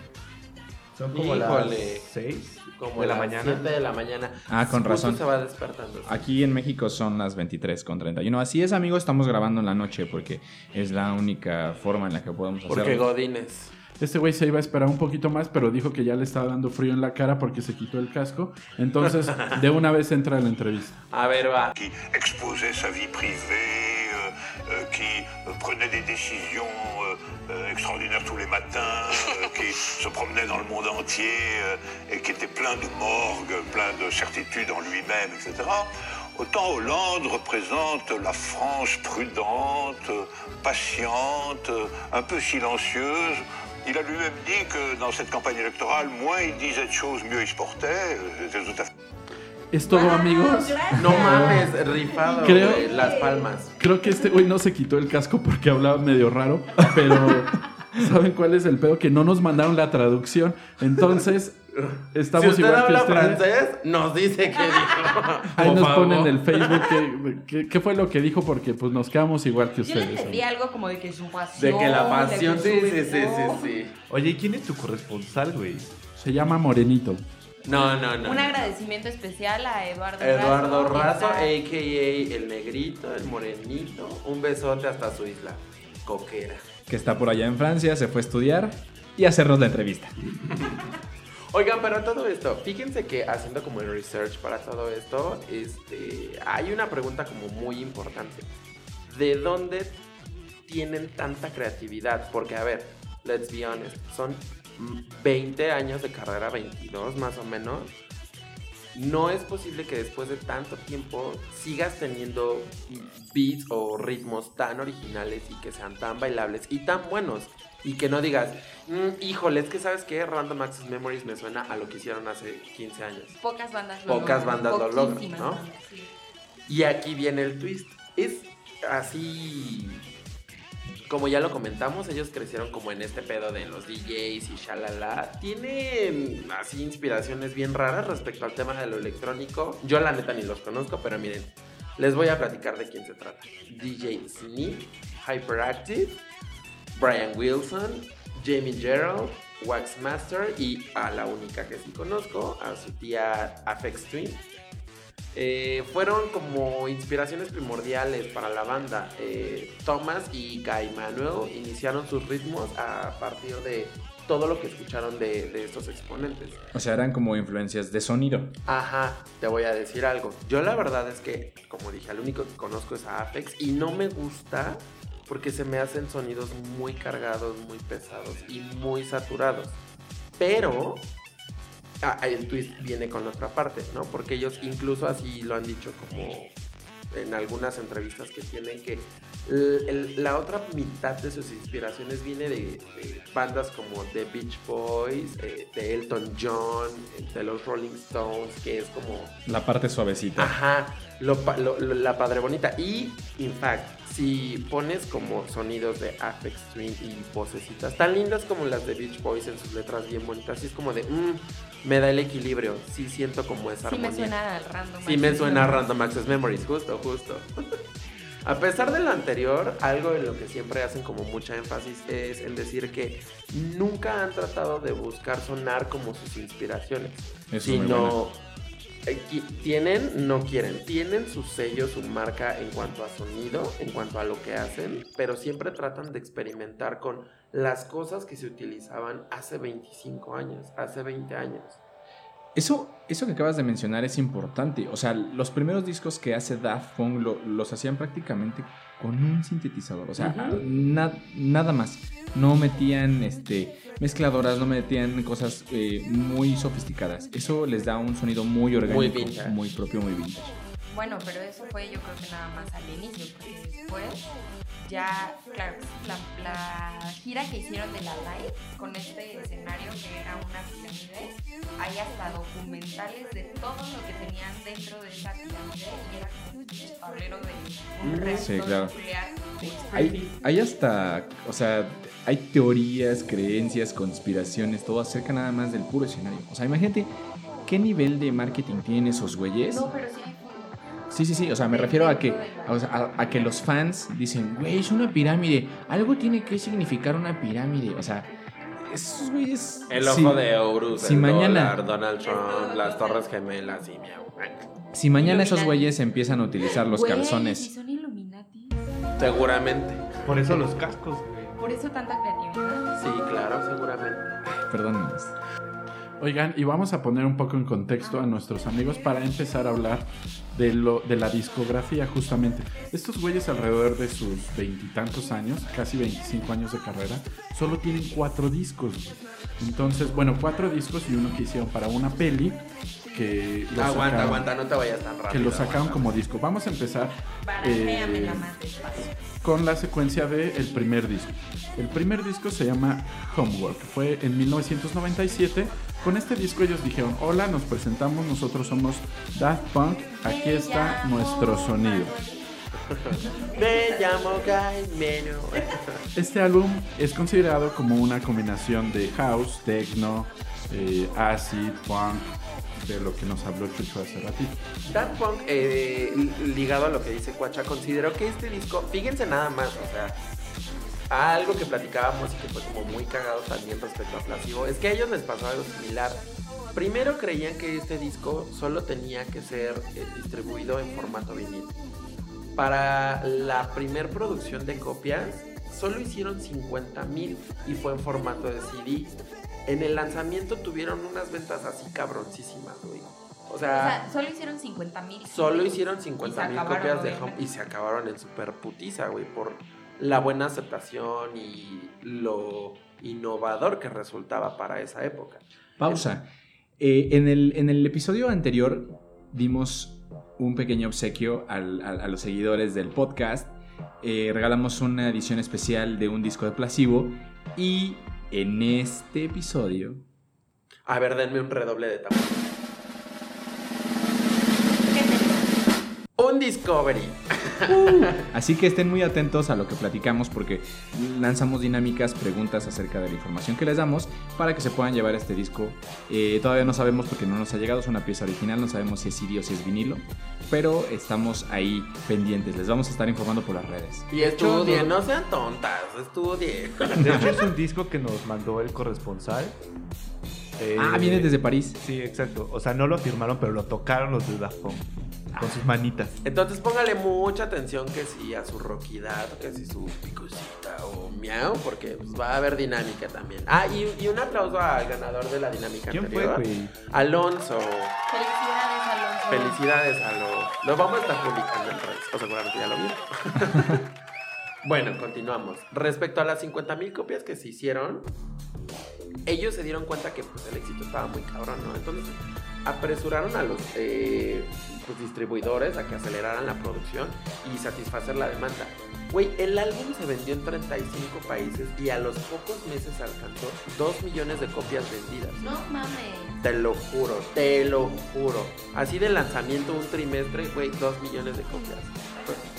Son como Híjole. las 6 como de la mañana. 7 de la mañana. Ah, con Justo razón. se va despertando. Aquí en México son las 23 con 31. Así es, amigos, estamos grabando en la noche porque es la única forma en la que podemos Porque hacerlo. Godines. Este güey se iba a esperar un poquito más, pero dijo que ya le estaba dando frío en la cara porque se quitó el casco. Entonces, [LAUGHS] de una vez entra a la entrevista. A ver, va. exposait sa vie privée, euh, euh, qui prenait des décisions euh, extraordinaires tous les matins, [LAUGHS] qui se promenait dans le monde entier et qui était plein de morgue, plein de certitudes en lui-même, etc. Autant Hollande représente la France prudente, patiente, un peu silencieuse. Il a lui-même dit que dans cette campagne électorale, moins il disait de choses, mieux il se portait. C'est tout à fait Es todo, amigos. No mames, rifado, Creo- Las palmas. Creo que este güey no se quitó el casco porque hablaba medio raro, pero [LAUGHS] ¿saben cuál es el pedo? Que no nos mandaron la traducción. Entonces, estamos si usted igual que habla ustedes. francés, nos dice que dijo. Ahí nos ponen en el Facebook qué, qué- qué fue lo que dijo porque pues nos quedamos igual que Yo le ustedes. entendí algo como de que su De pasión. que la de pasión, que sí, sí, sí, sí, sí. Oye, ¿y quién es tu corresponsal, güey? Se llama Morenito. No, no, no. Un no. agradecimiento especial a Eduardo Eduardo Razo. Razo, a.k.a. el negrito, el morenito. Un besote hasta su isla. Coquera. Que está por allá en Francia, se fue a estudiar y a hacernos la entrevista. [LAUGHS] Oigan, pero todo esto, fíjense que haciendo como el research para todo esto, este, hay una pregunta como muy importante. ¿De dónde tienen tanta creatividad? Porque, a ver, let's be honest, son 20 años de carrera, 22 más o menos. No es posible que después de tanto tiempo sigas teniendo beats o ritmos tan originales y que sean tan bailables y tan buenos. Y que no digas, "Mm, híjole, es que sabes que Random Access Memories me suena a lo que hicieron hace 15 años. Pocas bandas lo Pocas logran, bandas lo logran, ¿no? bandas, sí. Y aquí viene el twist. Es así. Como ya lo comentamos, ellos crecieron como en este pedo de los DJs y shalala. Tienen así inspiraciones bien raras respecto al tema de lo electrónico. Yo la neta ni los conozco, pero miren, les voy a platicar de quién se trata. DJ Sneak, Hyperactive, Brian Wilson, Jamie Gerald, Waxmaster y a la única que sí conozco, a su tía Afex Twin. Eh, fueron como inspiraciones primordiales para la banda. Eh, Thomas y Guy Manuel iniciaron sus ritmos a partir de todo lo que escucharon de, de estos exponentes. O sea, eran como influencias de sonido. Ajá, te voy a decir algo. Yo la verdad es que, como dije, al único que conozco es a Apex y no me gusta porque se me hacen sonidos muy cargados, muy pesados y muy saturados. Pero ah, el twist viene con la otra parte, ¿no? Porque ellos incluso así lo han dicho como en algunas entrevistas que tienen que el- el- la otra mitad de sus inspiraciones viene de, de bandas como The Beach Boys, eh, de Elton John, de los Rolling Stones, que es como La parte suavecita. Ajá, lo pa- lo- lo- la padre bonita. Y, in fact, si pones como sonidos de Apex Twin y vocecitas tan lindas como las de Beach Boys en sus letras bien bonitas, sí es como de, mm, me da el equilibrio, sí siento como esa Sí me armonía. suena al random. Sí me suena a. Random Access Memories, justo, justo. [LAUGHS] A pesar de lo anterior, algo en lo que siempre hacen como mucha énfasis es en decir que nunca han tratado de buscar sonar como sus inspiraciones, es sino tienen, no quieren, tienen su sello, su marca en cuanto a sonido, en cuanto a lo que hacen, pero siempre tratan de experimentar con las cosas que se utilizaban hace 25 años, hace 20 años. Eso, eso que acabas de mencionar es importante. O sea, los primeros discos que hace Daft Punk lo- los hacían prácticamente con un sintetizador. O sea, na- nada más. No metían este, mezcladoras, no metían cosas eh, muy sofisticadas. Eso les da un sonido muy orgánico, vintage. muy propio, muy vintage. Bueno, pero eso fue yo creo que nada más al inicio, porque después ya, claro, la, la gira que hicieron de la live con este escenario que era una pirámide, hay hasta documentales de todo lo que tenían dentro de esa pirámide y era como un tablero de un reactor Sí, claro. nuclear Hay, hay hasta, o sea, hay teorías, creencias, conspiraciones, todo acerca nada más del puro escenario. O sea, imagínate qué nivel de marketing tienen esos güeyes. No, pero sí hay. Sí, sí, sí, o sea, me refiero a que, a, a que los fans dicen, güey, es una pirámide, algo tiene que significar una pirámide, o sea, esos güeyes... El ojo de Horus, si el mañana- dólar, Donald Trump, las torres gemelas y. Si mañana esos güeyes empiezan a utilizar los Güey, calzones... son Illuminati. Seguramente. Por eso los cascos, güey. Por eso tanta creatividad. Sí, claro, seguramente. Perdónenme. Oigan, y vamos a poner un poco en contexto a nuestros amigos para empezar a hablar de, lo, de la discografía justamente. Estos güeyes alrededor de sus veintitantos años, casi 25 años de carrera, solo tienen cuatro discos. Entonces, bueno, cuatro discos y uno que hicieron para una peli que lo aguanta, sacaron- aguanta, no te vayas tan rápido. que lo sacaron aguanta. como disco. Vamos a empezar Eh, más despacio. con la secuencia del el primer disco. El primer disco se llama Homework, fue en 1997. Con este disco ellos dijeron, hola, nos presentamos, nosotros somos Daft Punk, aquí está nuestro sonido. [LAUGHS] Me llamo Guy Meno. [LAUGHS] Este álbum es considerado como una combinación de house, techno, eh, acid, funk, de lo que nos habló Chucho hace ratito. Daft Punk, eh, ligado a lo que dice Cuacha, considero que este disco, fíjense nada más, o sea, algo que platicábamos y que fue como muy cagado también respecto a Placebo, es que a ellos les pasó algo similar. Primero creían que este disco solo tenía que ser eh, distribuido en formato vinil. Para la primer producción de copias, solo hicieron 50 mil y fue en formato de CD. En el lanzamiento tuvieron unas ventas así cabroncísimas, güey. O O sea, solo hicieron 50 mil. Solo hicieron 50 mil copias de. Home y se acabaron en super putiza, güey, por la buena aceptación y lo innovador que resultaba para esa época. Pausa. Eh, en, el, en el episodio anterior dimos un pequeño obsequio al- a los seguidores del podcast. Eh, regalamos una edición especial de un disco de Placebo y en este episodio A ver, denme un redoble de tambor. Un Discovery. [LAUGHS] Así que estén muy atentos a lo que platicamos porque lanzamos dinámicas, preguntas acerca de la información que les damos para que se puedan llevar este disco. Eh, todavía no sabemos porque no nos ha llegado, es una pieza original, no sabemos si es CD o si es vinilo, pero estamos ahí pendientes, les vamos a estar informando por las redes. Y estudien, no sean tontas, estudien. [LAUGHS] De hecho, es un disco que nos mandó el corresponsal. Eh, Ah, viene desde París. Sí, exacto. O sea, no lo firmaron, pero lo tocaron los de Daft Punk. Con sus manitas. Entonces póngale mucha atención que si a su roquidad, que si su picosita o miau, porque pues, va a haber dinámica también. Ah, y, y un aplauso al ganador de la dinámica ¿Quién fue, anterior. güey? Alonso. Felicidades, Alonso. Felicidades a lo. Vamos a estar publicando en redes. O seguramente ya lo vieron. [LAUGHS] bueno, continuamos. Respecto a las 50.000 copias que se hicieron, ellos se dieron cuenta que pues, el éxito estaba muy cabrón, ¿no? Entonces apresuraron a los eh, pues, distribuidores a que aceleraran la producción y satisfacer la demanda. Güey, el álbum se vendió en 35 países y a los pocos meses alcanzó 2 millones de copias vendidas. No mames. Te lo juro, te lo juro. Así de lanzamiento un trimestre, güey, 2 millones de copias.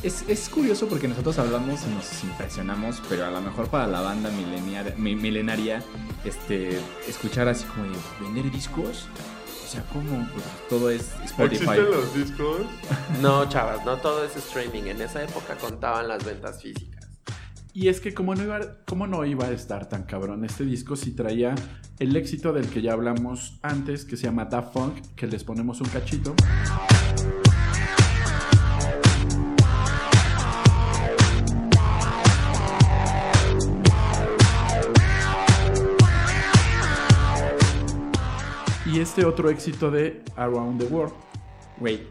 Es, es curioso porque nosotros hablamos y nos impresionamos, pero a lo mejor para la banda mileniar- mi- milenaria, este, escuchar así como de vender discos, sea, como pues, todo es Spotify. los discos? [LAUGHS] No, chavas, no todo es streaming. En esa época contaban las ventas físicas. Y es que como no, iba, como no iba a estar tan cabrón este disco, si traía el éxito del que ya hablamos antes, que se llama Daft Punk, que les ponemos un cachito. Y este otro éxito de Around the World. Güey,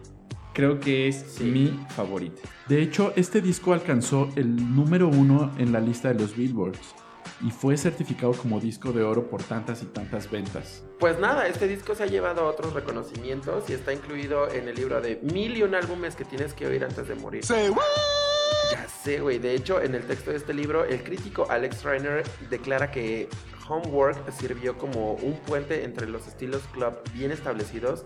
creo que es mi favorito. De hecho, este disco alcanzó el número uno en la lista de los Billboards. y fue certificado como disco de oro por tantas y tantas ventas. Pues nada, este disco se ha llevado a otros reconocimientos y está incluido en el libro de mil y un álbumes que tienes que oír antes de morir. Ya sé, güey. De hecho, en el texto de este libro, el crítico Alex Reiner declara que Homework sirvió como un puente entre los estilos club bien establecidos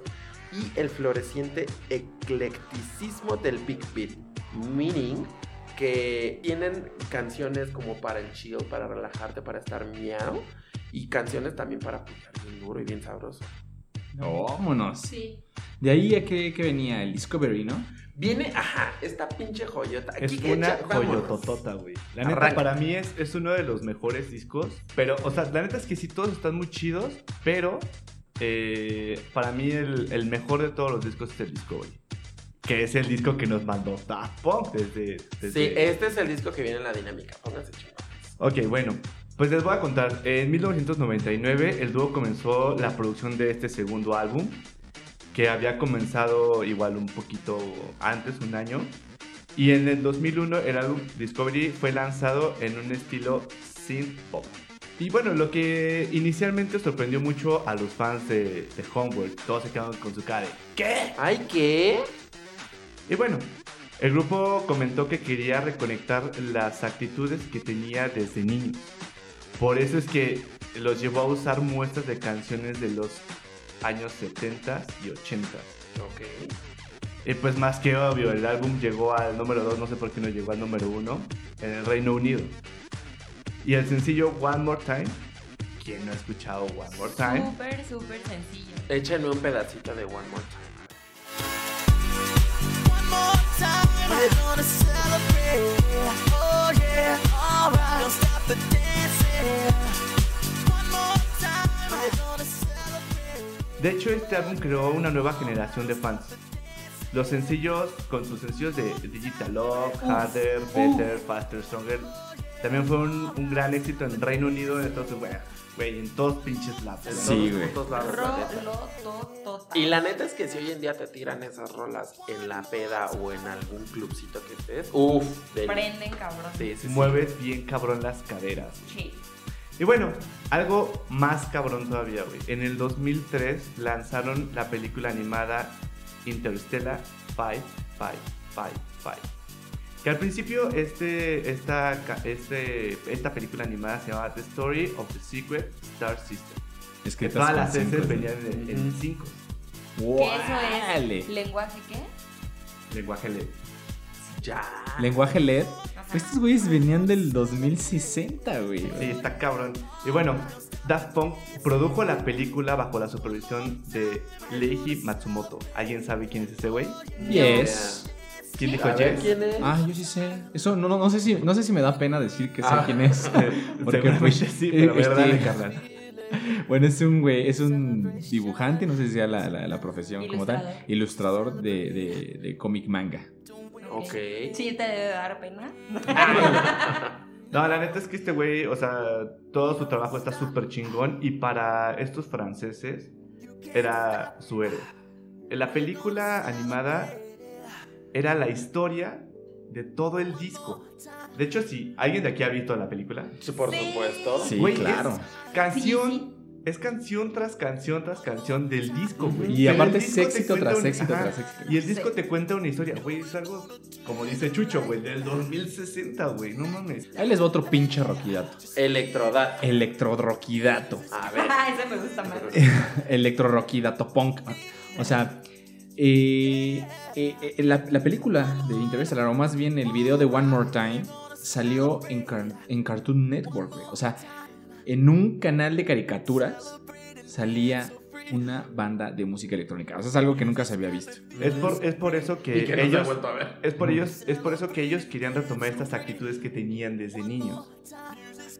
y el floreciente eclecticismo del Big Beat. Meaning que tienen canciones como para el chill, para relajarte, para estar miau. Y canciones también para putear bien duro y bien sabroso. Vámonos. Sí. De ahí a que, que venía el Discovery, ¿no? Viene, ajá, esta pinche joyota. Es Aquí, una echa- joyototota, güey. La neta, Arranca. para mí es, es uno de los mejores discos. Pero, o sea, la neta es que sí, todos están muy chidos. Pero, eh, para mí el, el mejor de todos los discos es el Discovery. Que es el disco que nos mandó Daft Punk desde... desde- Sí, este es el disco que viene en la dinámica. Pónganse. Ok, bueno. Pues les voy a contar. En 1999 el dúo comenzó la producción de este segundo álbum, que había comenzado igual un poquito antes, un año. Y en el 2001 el álbum Discovery fue lanzado en un estilo synth pop. Y bueno, lo que inicialmente sorprendió mucho a los fans de, de Homework, todos se quedaron con su cara de ¿Qué? Ay, ¿qué? Y bueno, el grupo comentó que quería reconectar las actitudes que tenía desde niños. Por eso es que los llevó a usar muestras de canciones de los años 70 y 80. Ok. Y pues más que obvio, el álbum llegó al número 2, no sé por qué no llegó al número 1, en el Reino Unido. Y el sencillo One More Time, ¿quién no ha escuchado One More Time? Súper, súper sencillo. Échenme un pedacito de One More Time. One more time, we're gonna celebrate. Oh yeah, alright. Don't stop the dancing. De hecho, este álbum creó una nueva generación de fans. Los sencillos, con sus sencillos de Digital Love, Harder, Better, Faster, Stronger, también fue un, un gran éxito en Reino Unido, entonces, bueno, güey, en todos pinches lados. En Sí, todos güey. Y la neta es que si hoy en día te tiran esas rolas en la peda o en algún clubcito que estés, uff. Prenden, cabrón. Sí, sí, sí. Mueves bien cabrón las caderas. Sí. Y bueno, algo más cabrón todavía, güey. En el 2003 lanzaron la película animada Interstellar 5555. Que al principio este, esta, este, esta película animada se llamaba The Story of the Secret Star System. Que Escritas todas las cinco. S venían en, cinco. ¿Qué eso es? ¿Lenguaje qué? Lenguaje LED. Ya. Lenguaje LED. Estos güeyes venían del 2060, güey. Sí, está cabrón. Y bueno, Daft Punk produjo la película bajo la supervisión de Leiji Matsumoto. ¿Alguien sabe quién es ese güey? Yes. ¿Quién dijo ver yes? quién es. Ah, yo sí sé. Eso no, no, no sé si no sé si me da pena decir que sé Ah. quién es. [LAUGHS] Porque pues, sí, pero a ver, este, carnal. [LAUGHS] Bueno, es un güey, es un dibujante, no sé si sea la, la, la profesión como tal, Ilustrador. ilustrador de, de, de cómic manga. Ok. Sí, te debe dar pena. [LAUGHS] No, la neta es que este güey, o sea, todo su trabajo está súper chingón y para estos franceses era su héroe. La película animada era la historia de todo el disco. De hecho, si alguien de aquí ha visto la película, Sí, Por Sí. supuesto. Sí, Güey, claro. es canción, Sí, sí. Es canción tras canción tras canción del disco, güey. Y Pero aparte es éxito tras un- éxito ajá, tras éxito. Y el disco Sí. te cuenta una historia, güey, es algo, como dice Chucho, güey, del 2060, güey, no mames. Ahí les va otro pinche roquidato. Electrodat. Electro-roquidato. A [LAUGHS] ver. Ese me gusta más. Electro-roquidato punk. O sea, eh, eh, eh, la, la película de Interstellar, o más bien el video de One More Time, salió en, Car- en Cartoon Network, güey. O sea, en un canal de caricaturas salía una banda de música electrónica. O sea, es algo que nunca se había visto. Es por, es por eso que, no ellos... vuelto a ver. Es por, ellos, es por eso que ellos querían retomar estas actitudes que tenían desde niños.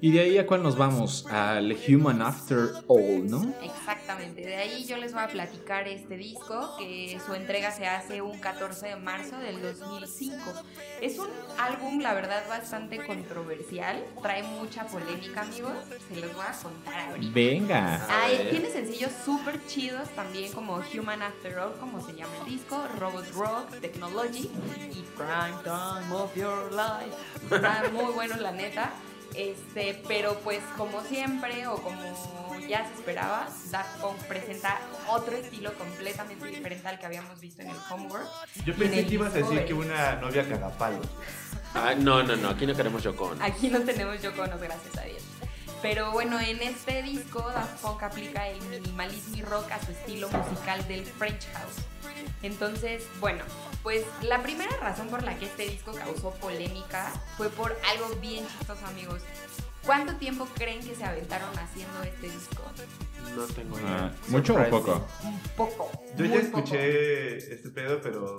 Y de ahí a cuál nos vamos? Al Human After All, ¿no? Exactamente, de ahí yo les voy a platicar este disco que su entrega se hace un 14 de marzo del 2005. Es un álbum, la verdad, bastante controversial, trae mucha polémica, amigos, se los voy a contar ahorita. Venga. A Ay, ver. tiene sencillos súper chidos también como Human After All, como se llama el disco, Robot Rock, Technology y Prime Time of Your Life. Están muy buenos la neta. Este, pero pues como siempre o como ya se esperaba, Daft Punk presenta otro estilo completamente diferente al que habíamos visto en el Homework. Yo En pensé que ibas a decir que una novia cagapalos. Ah, no, no, no, aquí no queremos Yoko. Ono. Aquí no tenemos Yoconos, gracias a Dios. Pero bueno, en este disco Daft Punk aplica el minimalismo y rock a su estilo musical del French House. Entonces, bueno, pues la primera razón por la que este disco causó polémica fue por algo bien chistoso, amigos. ¿Cuánto tiempo creen que se aventaron haciendo este disco? No tengo Ah, idea. ¿Mucho o poco? Un poco. Yo ya poco. escuché este pedo, pero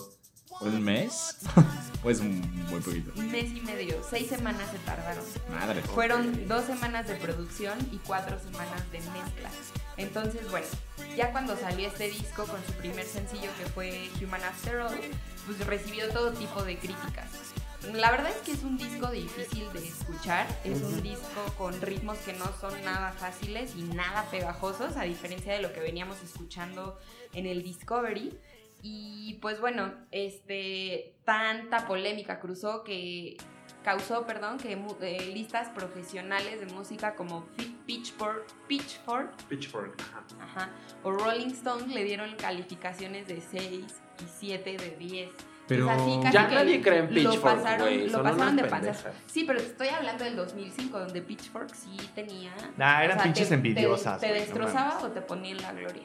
¿Un mes? [LAUGHS] pues muy poquito. Un mes y medio, seis semanas se tardaron. Madre. Fueron dos semanas de producción y cuatro semanas de mezcla. Entonces, bueno, ya cuando salió este disco con su primer sencillo que fue Human After All, pues recibió todo tipo de críticas. La verdad es que es un disco difícil de escuchar, es un disco con ritmos que no son nada fáciles y nada pegajosos, a diferencia de lo que veníamos escuchando en el Discovery. Y pues bueno, este tanta polémica cruzó que causó, perdón, que eh, listas profesionales de música como Pitchfork, Pitchfork Pitchfork. ajá. ajá, o Rolling Stone le dieron calificaciones de 6 y 7 de 10. Pero- Es así, casi Ya nadie cree en lo Pitchfork, pasaron, güey. lo pasaron de panzas. Sí, pero te estoy hablando del 2005, donde Pitchfork sí tenía... Nah, eran o sea, pinches te- te- envidiosas, Te, destrozaba o te ponía en la gloria.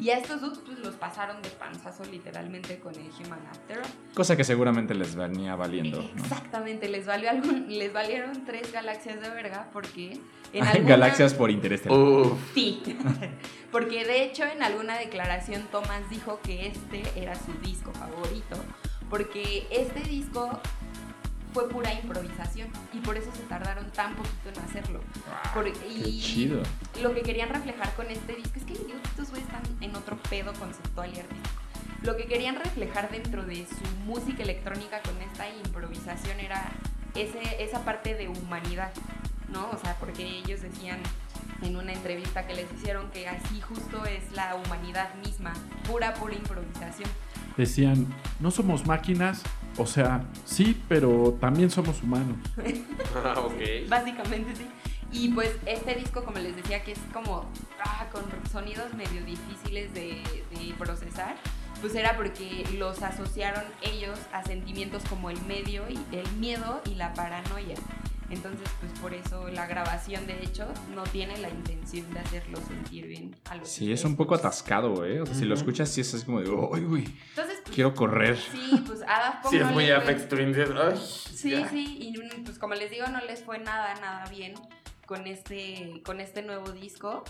Y a estos dudes pues los pasaron de panzazo literalmente con el Human After. Cosa que seguramente les venía valiendo. ¿no? Exactamente, les valió algún, les valieron tres galaxias de verga porque en alguna- Galaxias por interés. Sí, [LAUGHS] porque de hecho en alguna declaración Thomas dijo que este era su disco favorito, porque este disco fue pura improvisación y por eso se tardaron tan poquito en hacerlo. Por- Qué y chido. lo que querían reflejar con este disco es que estos güeyes están en otro pedo conceptual y artístico. Lo que querían reflejar dentro de su música electrónica con esta improvisación era ese, esa parte de humanidad, ¿no? O sea, porque ellos decían en una entrevista que les hicieron que así justo es la humanidad misma, pura, pura improvisación. Decían, no somos máquinas, o sea, sí, pero también somos humanos. Ah, ok. [LAUGHS] Básicamente sí. Y pues este disco, como les decía, que es como ah, con sonidos medio difíciles de, de procesar, pues era porque los asociaron ellos a sentimientos como el medio y el miedo y la paranoia. Entonces, pues por eso la grabación, de hecho, no tiene la intención de hacerlo sentir bien a los Sí, es un poco atascado, ¿eh? O sea, si lo escuchas, sí es así como de, ¡ay, güey! Entonces, pues, Quiero correr. sí, pues a Sí, es no muy Apex Twin. Sí, ya. sí, y pues como les digo, no les fue nada, nada bien con este, con este nuevo disco.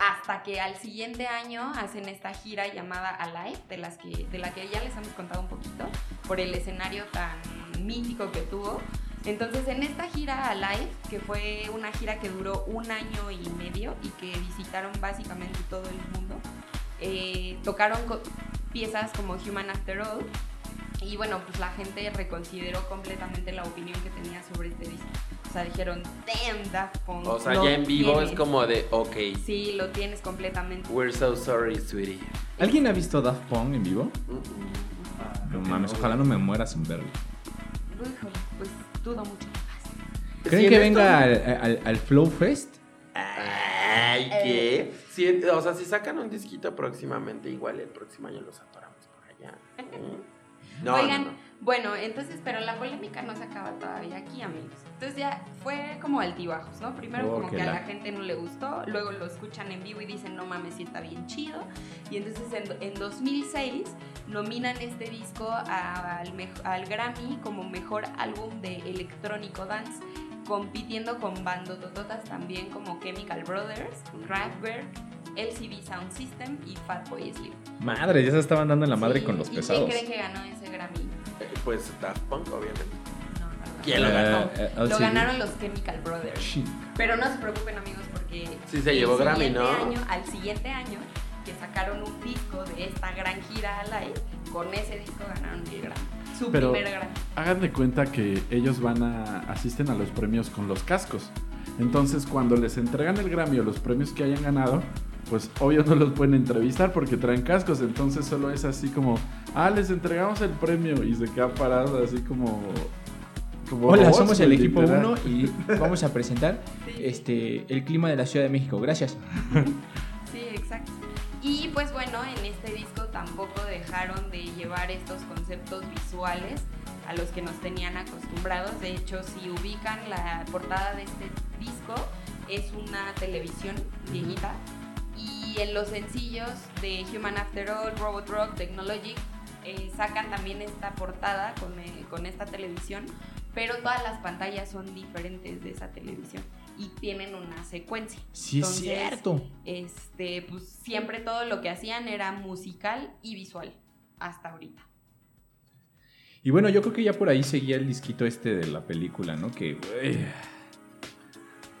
Hasta que al siguiente año hacen esta gira llamada Alive, de, las que, de la que ya les hemos contado un poquito, por el escenario tan mítico que tuvo. Entonces en esta gira Alive, que fue una gira que duró un año y medio y que visitaron básicamente todo el mundo, eh, tocaron piezas como Human After All, y bueno, pues la gente reconsideró completamente la opinión que tenía sobre este disco. O sea, dijeron, damn, Daft Punk. O sea, ya en vivo es tienes". como de, ok, Sí, lo tienes completamente. we're so sorry, sweetie. ¿Alguien ha visto Daft Punk en vivo? Mm, No mames, ojalá no me muera sin verlo. Híjole, dudo mucho. ¿Creen Sí, que en venga esto- al, al- al Flow Fest? Ay, ¿qué? Sí, o sea, si sacan un disquito próximamente, igual el próximo año los atoramos por allá. [LAUGHS] No, Oigan, no, no. bueno, entonces, pero la polémica no se acaba todavía aquí, amigos. Entonces ya fue como altibajos, ¿no? Primero Oh, como que que a la- gente no le gustó, luego lo escuchan en vivo y dicen, no mames, sí está bien chido. Y entonces en, en 2006 nominan este disco a- al, al Grammy como mejor álbum de electrónico dance, compitiendo con bandotototas también como Chemical Brothers, Kraftwerk, LCD Sound System y Fatboy Slim. Madre, ya se estaban dando en la madre Sí, con los ¿Y pesados. quién creen que ganó ese Grammy? Eh, Pues Daft Punk, obviamente. ¿Quién lo Eh, ganó? eh, Lo LCD. ganaron los Chemical Brothers. Shit. Pero no se preocupen amigos porque Sí se llevó Grammy, siguiente ¿no? año- al siguiente año que sacaron un disco de esta gran gira live, con ese disco ganaron el Grammy. Su Pero- primer Grammy. Hagan de cuenta que ellos van a asisten a los premios con los cascos. Entonces, cuando les entregan el Grammy o los premios que hayan ganado, pues obvio no los pueden entrevistar porque traen cascos. Entonces, solo es así como, ah, les entregamos el premio y se queda parado así como Como Hola, robots, somos el equipo literal. 1 y vamos a presentar este el clima de la Ciudad de México. Gracias. Sí, exacto. Y pues bueno, en este disco tampoco dejaron de llevar estos conceptos visuales a los que nos tenían acostumbrados. De hecho, si ubican la portada de este disco, es una televisión viejita. Y en los sencillos de Human After All, Robot Rock, Technologic, eh, sacan también esta portada con, eh, con esta televisión, pero todas las pantallas son diferentes de esa televisión y tienen una secuencia. Sí, es cierto. Este, pues siempre todo lo que hacían era musical y visual, hasta ahorita. Y bueno, yo creo que ya por ahí seguía el disquito este de la película, ¿no? Que. güey.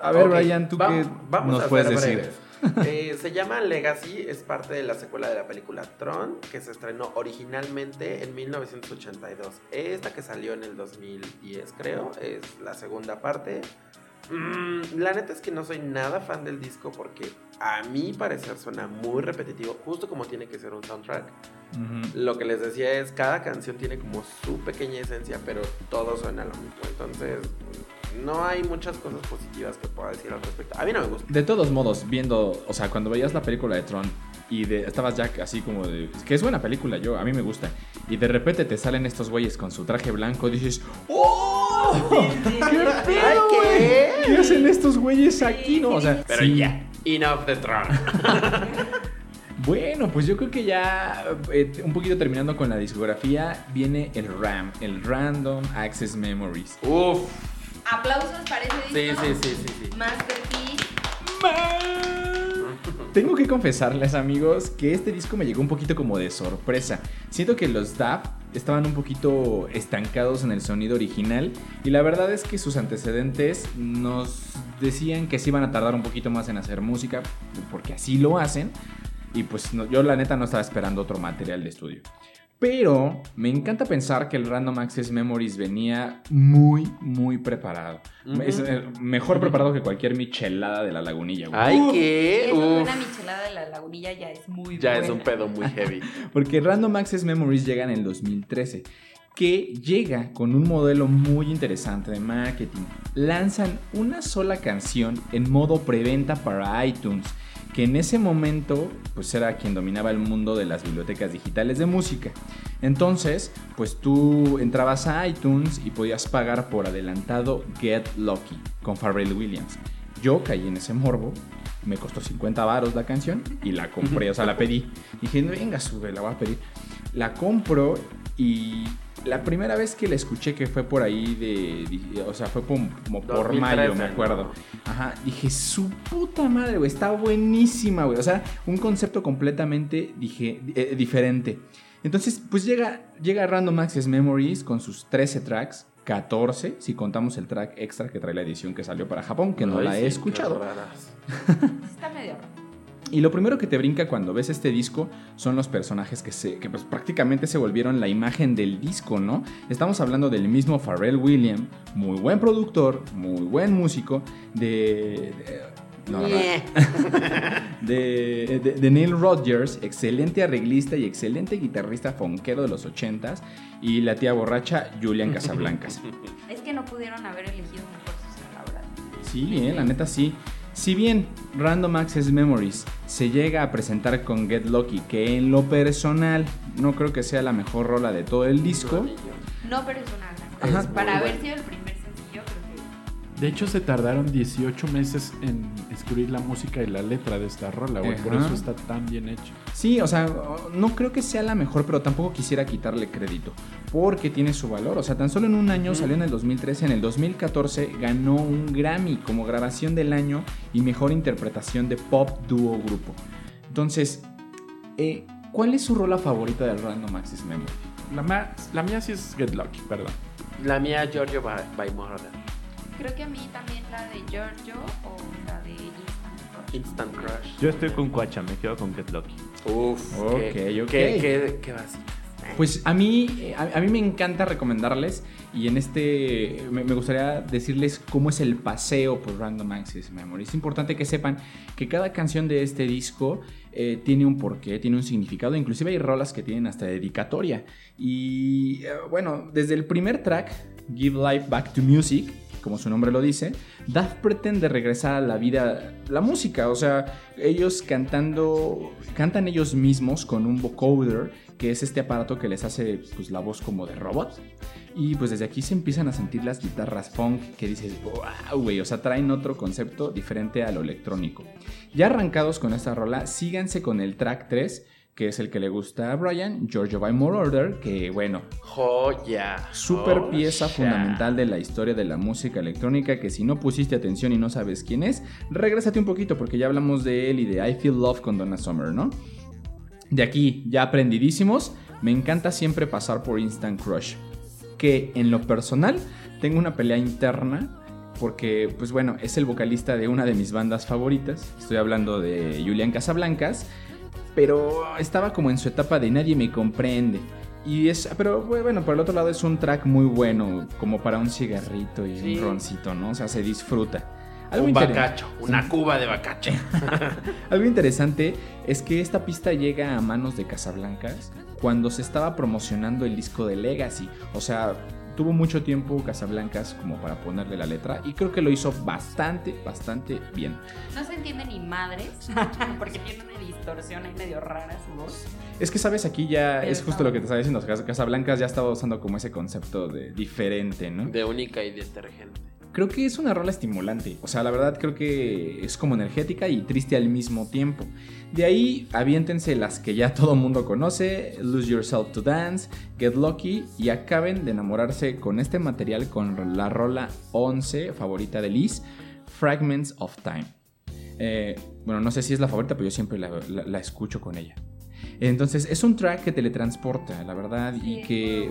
A ver, Ok, Brian, ¿tú va- qué vamos nos a puedes decir? breves. [LAUGHS] Eh, se llama Legacy, es parte de la secuela de la película Tron, que se estrenó originalmente en 1982. Esta que salió en el 2010, creo, es la segunda parte. Mm, la neta es que no soy nada fan del disco porque a mi parecer suena muy repetitivo, justo como tiene que ser un soundtrack. Lo que les decía es, cada canción tiene como su pequeña esencia, pero todo suena lo mismo. Entonces, no hay muchas cosas positivas que pueda decir al respecto. A mí no me gusta. De todos modos, viendo, o sea, cuando veías la película de Tron y de, estabas ya así como de, que es buena película, yo, a mí me gusta, y de repente te salen estos güeyes con su traje blanco, dices, ¡Oh! [LAUGHS] ¿Qué pedo? ¿qué? ¿Qué hacen estos güeyes aquí, no? O sea, Pero sí. ya, enough the throne. [LAUGHS] Bueno, pues yo creo que ya eh, un poquito terminando con la discografía, viene el RAM, el Random Access Memories. Uf. Aplausos para ese Sí, disco. sí, sí, sí, sí. Masterpiece. Tengo que confesarles, amigos, que este disco me llegó un poquito como de sorpresa. Siento que los Daft estaban un poquito estancados en el sonido original y la verdad es que sus antecedentes nos decían que se iban a tardar un poquito más en hacer música, porque así lo hacen. Y pues no- yo la neta no estaba esperando otro material de estudio. Pero me encanta pensar que el Random Access Memories venía muy, muy preparado. Es eh, mejor preparado que cualquier michelada de la lagunilla. güey. Ay, Uf, qué. Una michelada de la lagunilla ya es muy Ya es un pedo muy heavy. [LAUGHS] Porque Random Access Memories llega en el 2013, que llega con un modelo muy interesante de marketing. Lanzan una sola canción en modo preventa para iTunes, que en ese momento pues era quien dominaba el mundo de las bibliotecas digitales de música. Entonces, pues tú entrabas a iTunes y podías pagar por adelantado Get Lucky con Pharrell Williams. Yo caí en ese morbo, me costó 50 varos la canción y la compré, o sea, la pedí. Dije, venga, sube, la voy a pedir. La compro y la primera vez que la escuché, que fue por ahí de, o sea, fue como, como por 2013, mayo, me acuerdo. Ajá, dije, su puta madre, güey, está buenísima, güey. O sea, un concepto completamente dije, eh, diferente. Entonces, pues llega, llega Random Access Memories con sus 13 tracks, 14, si contamos el track extra que trae la edición que salió para Japón, que no la sí, he escuchado. Está medio raro. Y lo primero que te brinca cuando ves este disco son los personajes que, se, que pues prácticamente se volvieron la imagen del disco, ¿no? Estamos hablando del mismo Pharrell Williams, muy buen productor, muy buen músico, de... de- no, [LAUGHS] de- de Neil Rodgers, excelente arreglista y excelente guitarrista fonquero de los 80s, y la tía borracha Julian Casablancas. [LAUGHS] Es que no pudieron haber elegido mejor sus palabras. Sí, eh, la neta sí. Si bien Random Access Memories se llega a presentar con Get Lucky, que en lo personal no creo que sea la mejor rola de todo el disco, No, Ajá. Es Para haber sido el primer sencillo, creo De hecho, se tardaron 18 meses en escribir la música y la letra de esta rola, güey. Por eso está tan bien hecho. sí, o sea, no creo que sea la mejor, pero tampoco quisiera quitarle crédito, porque tiene su valor. O sea, tan solo en un año salió en el 2013, en el 2014 ganó un Grammy como grabación del año y mejor interpretación de pop dúo grupo. Entonces, eh, ¿cuál es su rola favorita del Random Access Memories? La, la mía sí es Get Lucky, perdón. La mía, Giorgio by, by Moroder. Creo que a mí también la de Giorgio o la de Instant Crush. Instant Crush. Yo estoy con Cuacha, me quedo con Get Lucky. Uf. Ok, qué, ok. Qué, qué. Pues a mí, eh, a, a mí me encanta recomendarles y en este me, me gustaría decirles cómo es el paseo por Random Access Memory. Es importante que sepan que cada canción de este disco eh, tiene un porqué, tiene un significado, inclusive hay rolas que tienen hasta dedicatoria. Y eh, bueno, desde el primer track Give Life Back to Music, como su nombre lo dice, Daft pretende regresar a la vida, la música, o sea, ellos cantando, cantan ellos mismos con un vocoder, que es este aparato que les hace pues, la voz como de robot. Y pues desde aquí se empiezan a sentir las guitarras funk que dices, wow, güey, o sea, traen otro concepto diferente a lo electrónico. Ya arrancados con esta rola, síganse con el track 3, que es el que le gusta a Brian, Giorgio by More Order, que bueno, Joya. super pieza fundamental de la historia de la música electrónica que si no pusiste atención y no sabes quién es, regrésate un poquito porque ya hablamos de él y de I Feel Love con Donna Summer, ¿no? De aquí, ya aprendidísimos, me encanta siempre pasar por Instant Crush, que en lo personal tengo una pelea interna porque, pues bueno, es el vocalista de una de mis bandas favoritas, estoy hablando de Julian Casablancas, pero estaba como en su etapa de nadie me comprende. Y es, pero bueno, por el otro lado es un track muy bueno, como para un cigarrito y Sí. un roncito, ¿no? O sea, se disfruta. Algo Un bacacho, una cuba de bacacho. [LAUGHS] Algo interesante es que esta pista llega a manos de Casablancas cuando se estaba promocionando el disco de Legacy. O sea, tuvo mucho tiempo Casablancas como para ponerle la letra y creo que lo hizo bastante, bastante bien. No se entiende ni madres, [LAUGHS] porque tiene una distorsión ahí medio rara su voz. Es que sabes, aquí ya Pero es justo lo que te estaba diciendo. Cas- Casablancas ya estaba usando como ese concepto de diferente, ¿no? De única y detergente. Creo que es una rola estimulante. O sea, la verdad creo que es como energética y triste al mismo tiempo. De ahí, aviéntense las que ya [LAUGHS] todo mundo conoce: Lose Yourself to Dance, Get Lucky y acaben de enamorarse con este material con la rola 11 favorita de Liz, Fragments of Time. Eh, bueno, no sé si es la favorita, pero yo siempre la, la- la escucho con ella. Entonces, es un track que teletransporta, la verdad, y que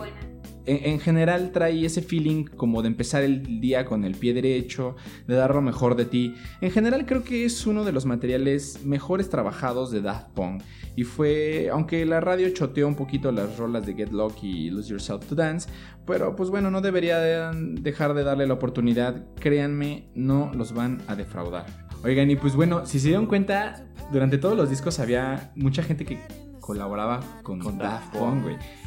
en, en general trae ese feeling como de empezar el día con el pie derecho, de dar lo mejor de ti. En general creo que es uno de los materiales mejores trabajados de Daft Punk. Y fue, aunque la radio choteó un poquito las rolas de Get Lucky y Lose Yourself to Dance, pero pues bueno, no deberían dejar de darle la oportunidad. Créanme, no los van a defraudar. Oigan, y pues bueno, si se dieron cuenta, durante todos los discos había mucha gente que colaboraba con, Con Daft Daft Punk, güey.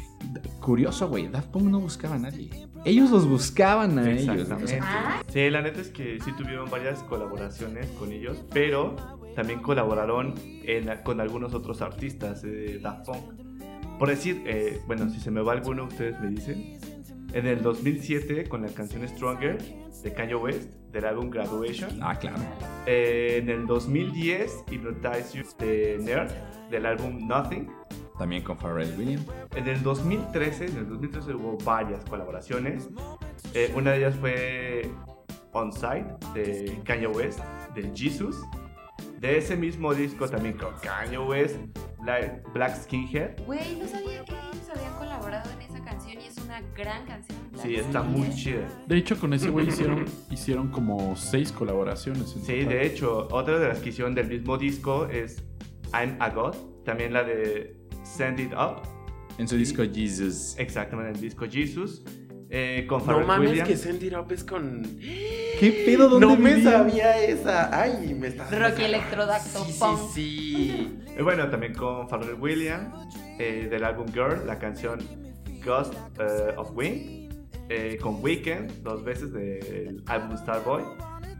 Curioso, güey. Daft Punk no buscaba a nadie. Ellos los buscaban a ellos. sea, Sí, la neta es que sí tuvieron varias colaboraciones con ellos, pero también colaboraron en- con algunos otros artistas de Daft Punk. Por decir, eh, bueno, si se me va alguno, ustedes me dicen. En el 2007, con la canción Stronger de Kanye West, del álbum Graduation. ah, claro. Eh, en el 2010, Hypnotize You de Nerd, del álbum Nothing. También con Pharrell Williams. En el 2013, en el 2013 hubo varias colaboraciones. Eh, una de ellas fue On Site de Kanye West, de Jesus. De ese mismo disco también con Kanye West, la- Black Skinhead. Güey, no sabía que ellos habían colaborado en esa canción y es una gran canción. Sí, está muy chida. De hecho, con ese güey hicieron, [COUGHS] hicieron como seis colaboraciones. en Sí, total. de hecho, otra de las que hicieron del mismo disco es I'm a God. También la de Send It Up. En su disco Jesus. Exactamente, en el disco Jesus. eh, con No Pharrell mames Williams. que Send It Up es con... ¿Qué pedo? ¿Dónde No me sabía esa. Ay, me está... Rocky Electrodacto Sí, Punk. sí, sí. Y bueno, también con Pharrell Williams, eh, del álbum Girl, la canción Ghost eh, of Wind, eh, con Weekend, dos veces del álbum Starboy,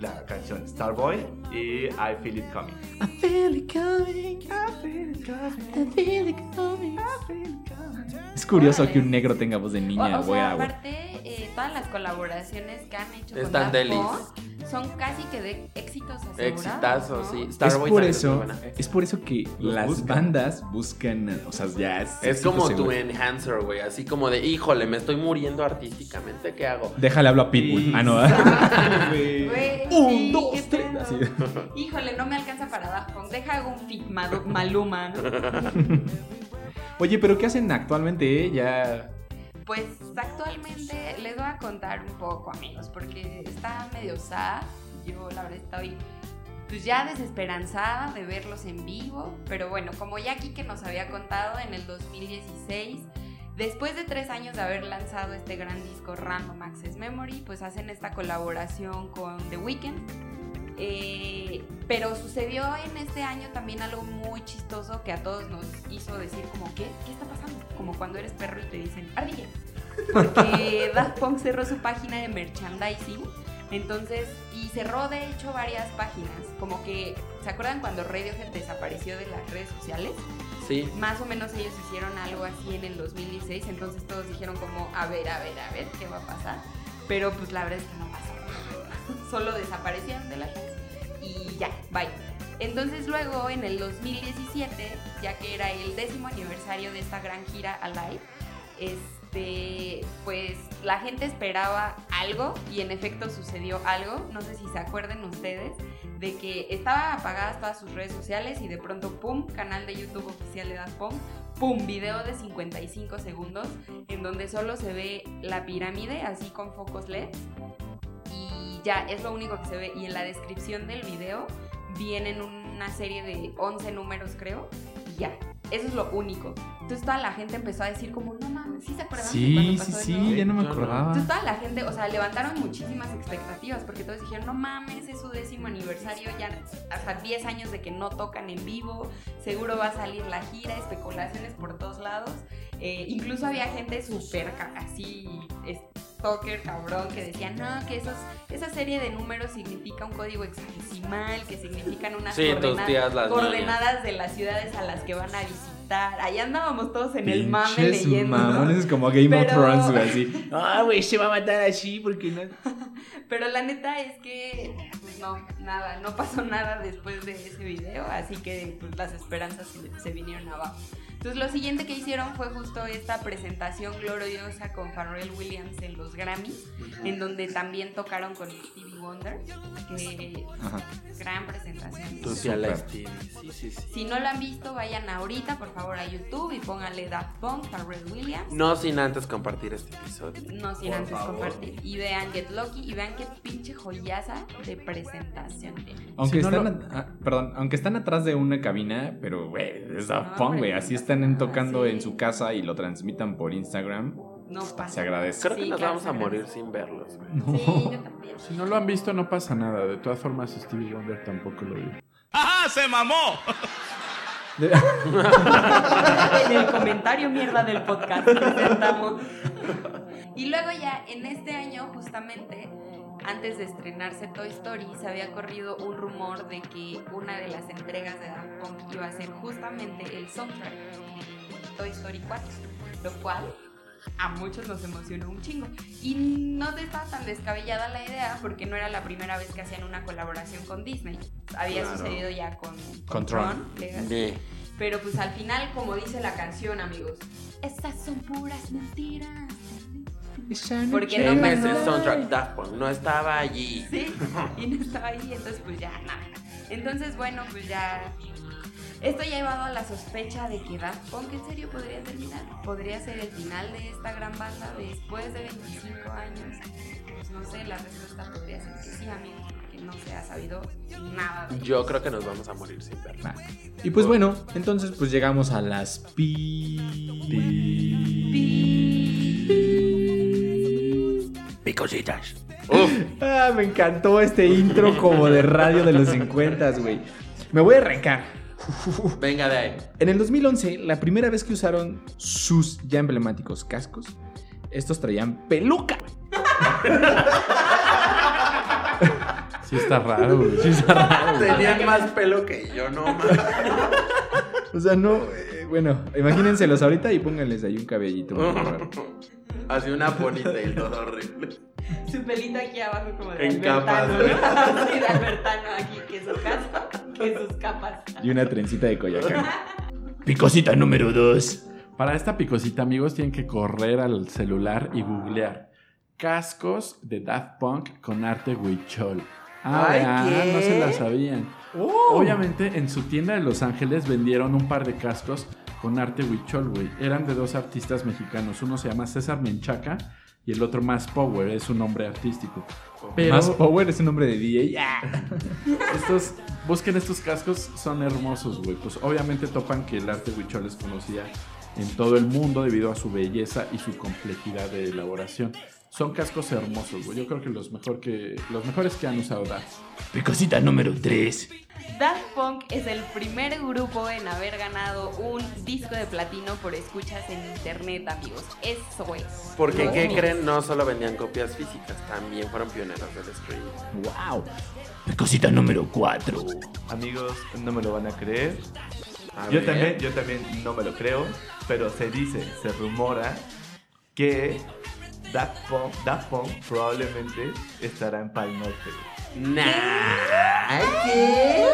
la canción Starboy y I Feel It Coming. I feel it coming, I feel it coming, I feel it coming, I feel it coming. Es curioso Órale. que un negro tenga voz de O, niña, o voy sea, a aparte, eh, todas las colaboraciones que han hecho con Están Daft delis. Son casi que de éxitos asegurados. Exitazo, ¿no? sí. Es Starboy por es eso, es por eso que Los las buscan. bandas buscan, o sea, ya es, Es como seguro. tu enhancer, güey. Así como de, híjole, me estoy muriendo artísticamente, ¿qué hago? Déjale hablo a Pitbull. Ah, no. [LAUGHS] Güey. [LAUGHS] Un, sí, dos, tres. Así. Híjole, no me alcanza para Daft Punk. Deja hago un fit Malu- Maluma, ¿no? [LAUGHS] Oye, pero ¿qué hacen actualmente? eh? Pues actualmente les voy a contar un poco, amigos, porque está medio sad. Yo, la verdad, estoy pues ya desesperanzada de verlos en vivo. Pero bueno, como ya que nos había contado en el 2016, después de tres años de haber lanzado este gran disco Random Access Memory, pues hacen esta colaboración con The Weeknd. Eh, pero sucedió en este año también algo muy chistoso que a todos nos hizo decir como, ¿qué? ¿Qué está pasando? Como cuando eres perro y te dicen, ardilla. porque [LAUGHS] Daft Punk cerró su página de merchandising. Entonces, y cerró de hecho varias páginas. Como que, ¿se acuerdan cuando Radiohead desapareció de las redes sociales? Sí. Más o menos ellos hicieron algo así en el 2016. Entonces todos dijeron como, a ver, a ver, a ver, ¿qué va a pasar? Pero pues la verdad es que no pasó. [LAUGHS] Solo desaparecieron de las redes y ya, bye. Entonces luego en el 2017, ya que era el décimo aniversario de esta gran gira Alive, este, pues la gente esperaba algo y en efecto sucedió algo. No sé si se acuerden ustedes de que estaban apagadas todas sus redes sociales y de pronto, ¡pum!, canal de YouTube oficial de Daft Punk, ¡pum!, video de 55 segundos en donde solo se ve la pirámide así con focos LED ya es lo único que se ve y en la descripción del video vienen una serie de 11 números creo y ya, eso es lo único. Entonces toda la gente empezó a decir como, no mames, ¿sí se acuerdan de Sí, cuando sí, pasó sí, eso?" ya no me acordaba. Entonces toda la gente, o sea, levantaron muchísimas expectativas porque todos dijeron, no mames, es su décimo aniversario, ya hasta 10 años de que no tocan en vivo, seguro va a salir la gira, especulaciones por todos lados. Eh, incluso había gente súper así, stalker, cabrón, que decía, no, que esos, esa serie de números significa un código hexadecimal, que significan unas Sí, tus coordena- tías las coordenadas de las ciudades a las que van a visitar. Ahí andábamos todos en el mame Pinches leyendo. como Game of Pero- Thrones, güey, así. [LAUGHS] Ah, güey, se va a matar así porque no. Pero la neta es que, pues no, nada, no pasó nada después de ese video, así que pues las esperanzas se, se vinieron abajo. Entonces lo siguiente que hicieron fue justo esta presentación gloriosa con Pharrell Williams en los Grammys, en donde también tocaron con Stevie Wonder, que Ajá. gran presentación. La. Sí, sí, sí. Si no lo han visto, vayan ahorita por favor a YouTube y pónganle Daft Punk, Pharrell Williams. No sin antes compartir este episodio. No sin antes compartir. Y vean Get Lucky y vean qué pinche joyaza de presentación tiene. Aunque Sí, no están, a- ah, perdón, aunque están atrás de una cabina, pero güey, es Daft No, Punk, güey, así están tocando sí. en su casa y lo transmitan por Instagram. No pasa. Se agradece. Creo que Sí, nos claro, vamos a se morir sin verlos. güey. Sí, yo también. Si no lo han visto, no pasa nada. De todas formas, Stevie Wonder tampoco lo vio. [LAUGHS] en el comentario mierda del podcast presentamos. Y luego ya en este año justamente antes de estrenarse Toy Story se había corrido un rumor de que una de las entregas de Daft Punk iba a ser justamente el soundtrack de Toy Story 4, lo cual a muchos nos emocionó un chingo. Y no estaba tan descabellada la idea porque no era la primera vez que hacían una colaboración con Disney. Había Claro. sucedido ya con, Con Tron. Pero pues al final, como dice la canción, amigos, esas son puras mentiras. Porque no ese soundtrack Daft Punk no estaba allí. Sí, [LAUGHS] y no estaba ahí, entonces pues ya nada. Entonces, bueno, pues ya. Esto ya ha llevado a la sospecha de que Daft Punk en serio podría terminar. Podría ser el final de esta gran banda después de 25 años. Pues no sé, la respuesta podría ser que sí, amigos, porque no se ha sabido nada de Yo creo que nos vamos a morir sin verlos. Ah. Y pues bueno, entonces pues llegamos a las pi... Picositas. [LAUGHS] Ah, me encantó este intro como de radio de los 50, güey. Me voy a arrancar. Venga de ahí. En el 2011, la primera vez que usaron sus ya emblemáticos cascos, estos traían peluca. Sí está raro, güey. Sí, está raro, güey. Tenían más pelo que yo, no más. O sea, no. eh, bueno, imagínenselos ahorita y pónganles ahí un cabellito. muy [LAUGHS] raro. Así una bonita y todo horrible. Su pelito aquí abajo como de En Albertano. capas, ¿no? Sí, de Albertano aquí, que su casco, que sus capas. Y una trencita de Coyacán. [LAUGHS] Picosita número 2. Para esta picosita, amigos, tienen que correr al celular y googlear cascos de Daft Punk con arte huichol. Ah, Ay, vean, ¿qué? no se la sabían. Obviamente, en su tienda de Los Ángeles vendieron un par de cascos con arte huichol, güey. Eran de dos artistas mexicanos. Uno se llama César Menchaca y el otro Más Power, es un nombre artístico. Pero Más Power es un nombre de DJ. [LAUGHS] estos, busquen estos cascos, son hermosos, güey. Pues obviamente topan que el arte huichol les conocía en todo el mundo debido a su belleza y su complejidad de elaboración. Son cascos hermosos, güey. Yo creo que los, mejor que, los mejores que han usado Daft. Picosita número 3. Daft Punk es el primer grupo en haber ganado un disco de platino por escuchas en internet, amigos. Eso es. Porque, ¿qué creen? No solo vendían copias físicas, también fueron pioneros del streaming. ¡Wow! Picosita número 4. Amigos, no me lo van a creer. A Yo ver. también, yo también no me lo creo, pero se dice, se rumora que Daft Punk, Daft Punk probablemente estará en Pal Norte. Nah, ¿qué?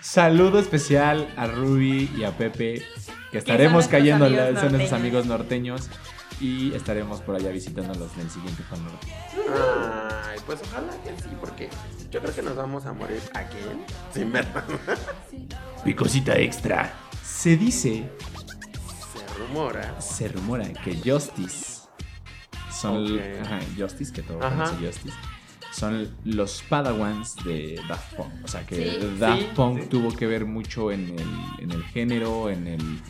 Saludo especial a Ruby y a Pepe, que estaremos cayendo, amigos son nuestros norteños. amigos norteños. Y estaremos por allá visitándolos en el siguiente Norte. Ay, pues ojalá que sí, porque yo creo que nos vamos a morir aquí, sin [LAUGHS] verdad. Picosita extra. Se dice, Se rumora. se rumora que Justice son ajá, Justice, que todo Justice. Son los Padawans de Daft Punk. O sea que Sí, Daft sí, Punk sí. tuvo que ver mucho en el, en el género, en el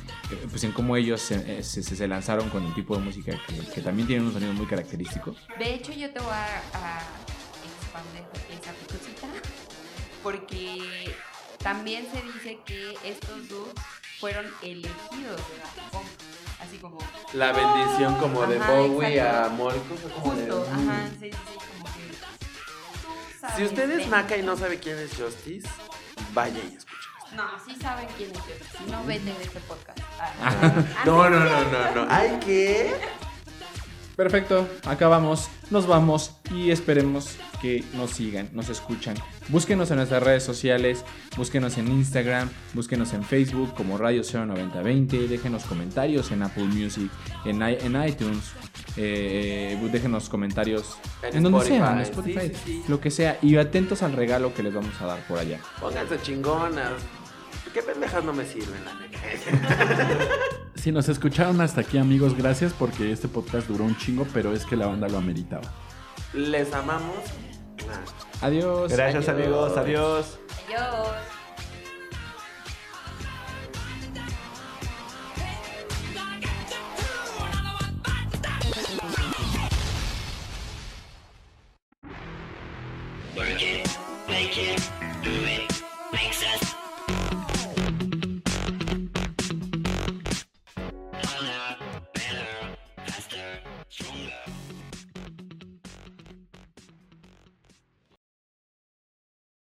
pues en cómo ellos se, eh, se- se lanzaron con el tipo de música que, que también tiene un sonido muy característico. De hecho, yo te voy a, a expandir esa picosita [LAUGHS] porque también se dice que estos dos fueron elegidos de Daft Punk. Así como. La bendición como de Ajá, Bowie exacto. a Molko. de, Justo, mm. ajá, sí, sí, sí, como que. sabes Si usted es de- naca y no sabe quién es Justice, vaya y escuche. No, sí saben quién es yo. Si no, vete de este podcast. [LAUGHS] Ah, No, no, no, no, no. Ay, ¿qué? Perfecto, acabamos, nos vamos y esperemos que nos sigan, nos escuchan. Búsquenos en nuestras redes sociales, búsquenos en Instagram, búsquenos en Facebook como Radio 09020, déjenos comentarios en Apple Music, en, i- en iTunes, eh, déjenos comentarios en, En donde sea, en Spotify, Spotify, sí, sí, sí. lo que sea, y atentos al regalo que les vamos a dar por allá. Pónganse chingonas. ¿Qué pendejas no me sirven, la neta? [LAUGHS] Si nos escucharon hasta aquí, amigos, gracias porque este podcast duró un chingo, pero es que la banda lo ameritaba. Les amamos. Adiós. Gracias Adiós. amigos, adiós. Adiós. Work it, make it, do it, makes us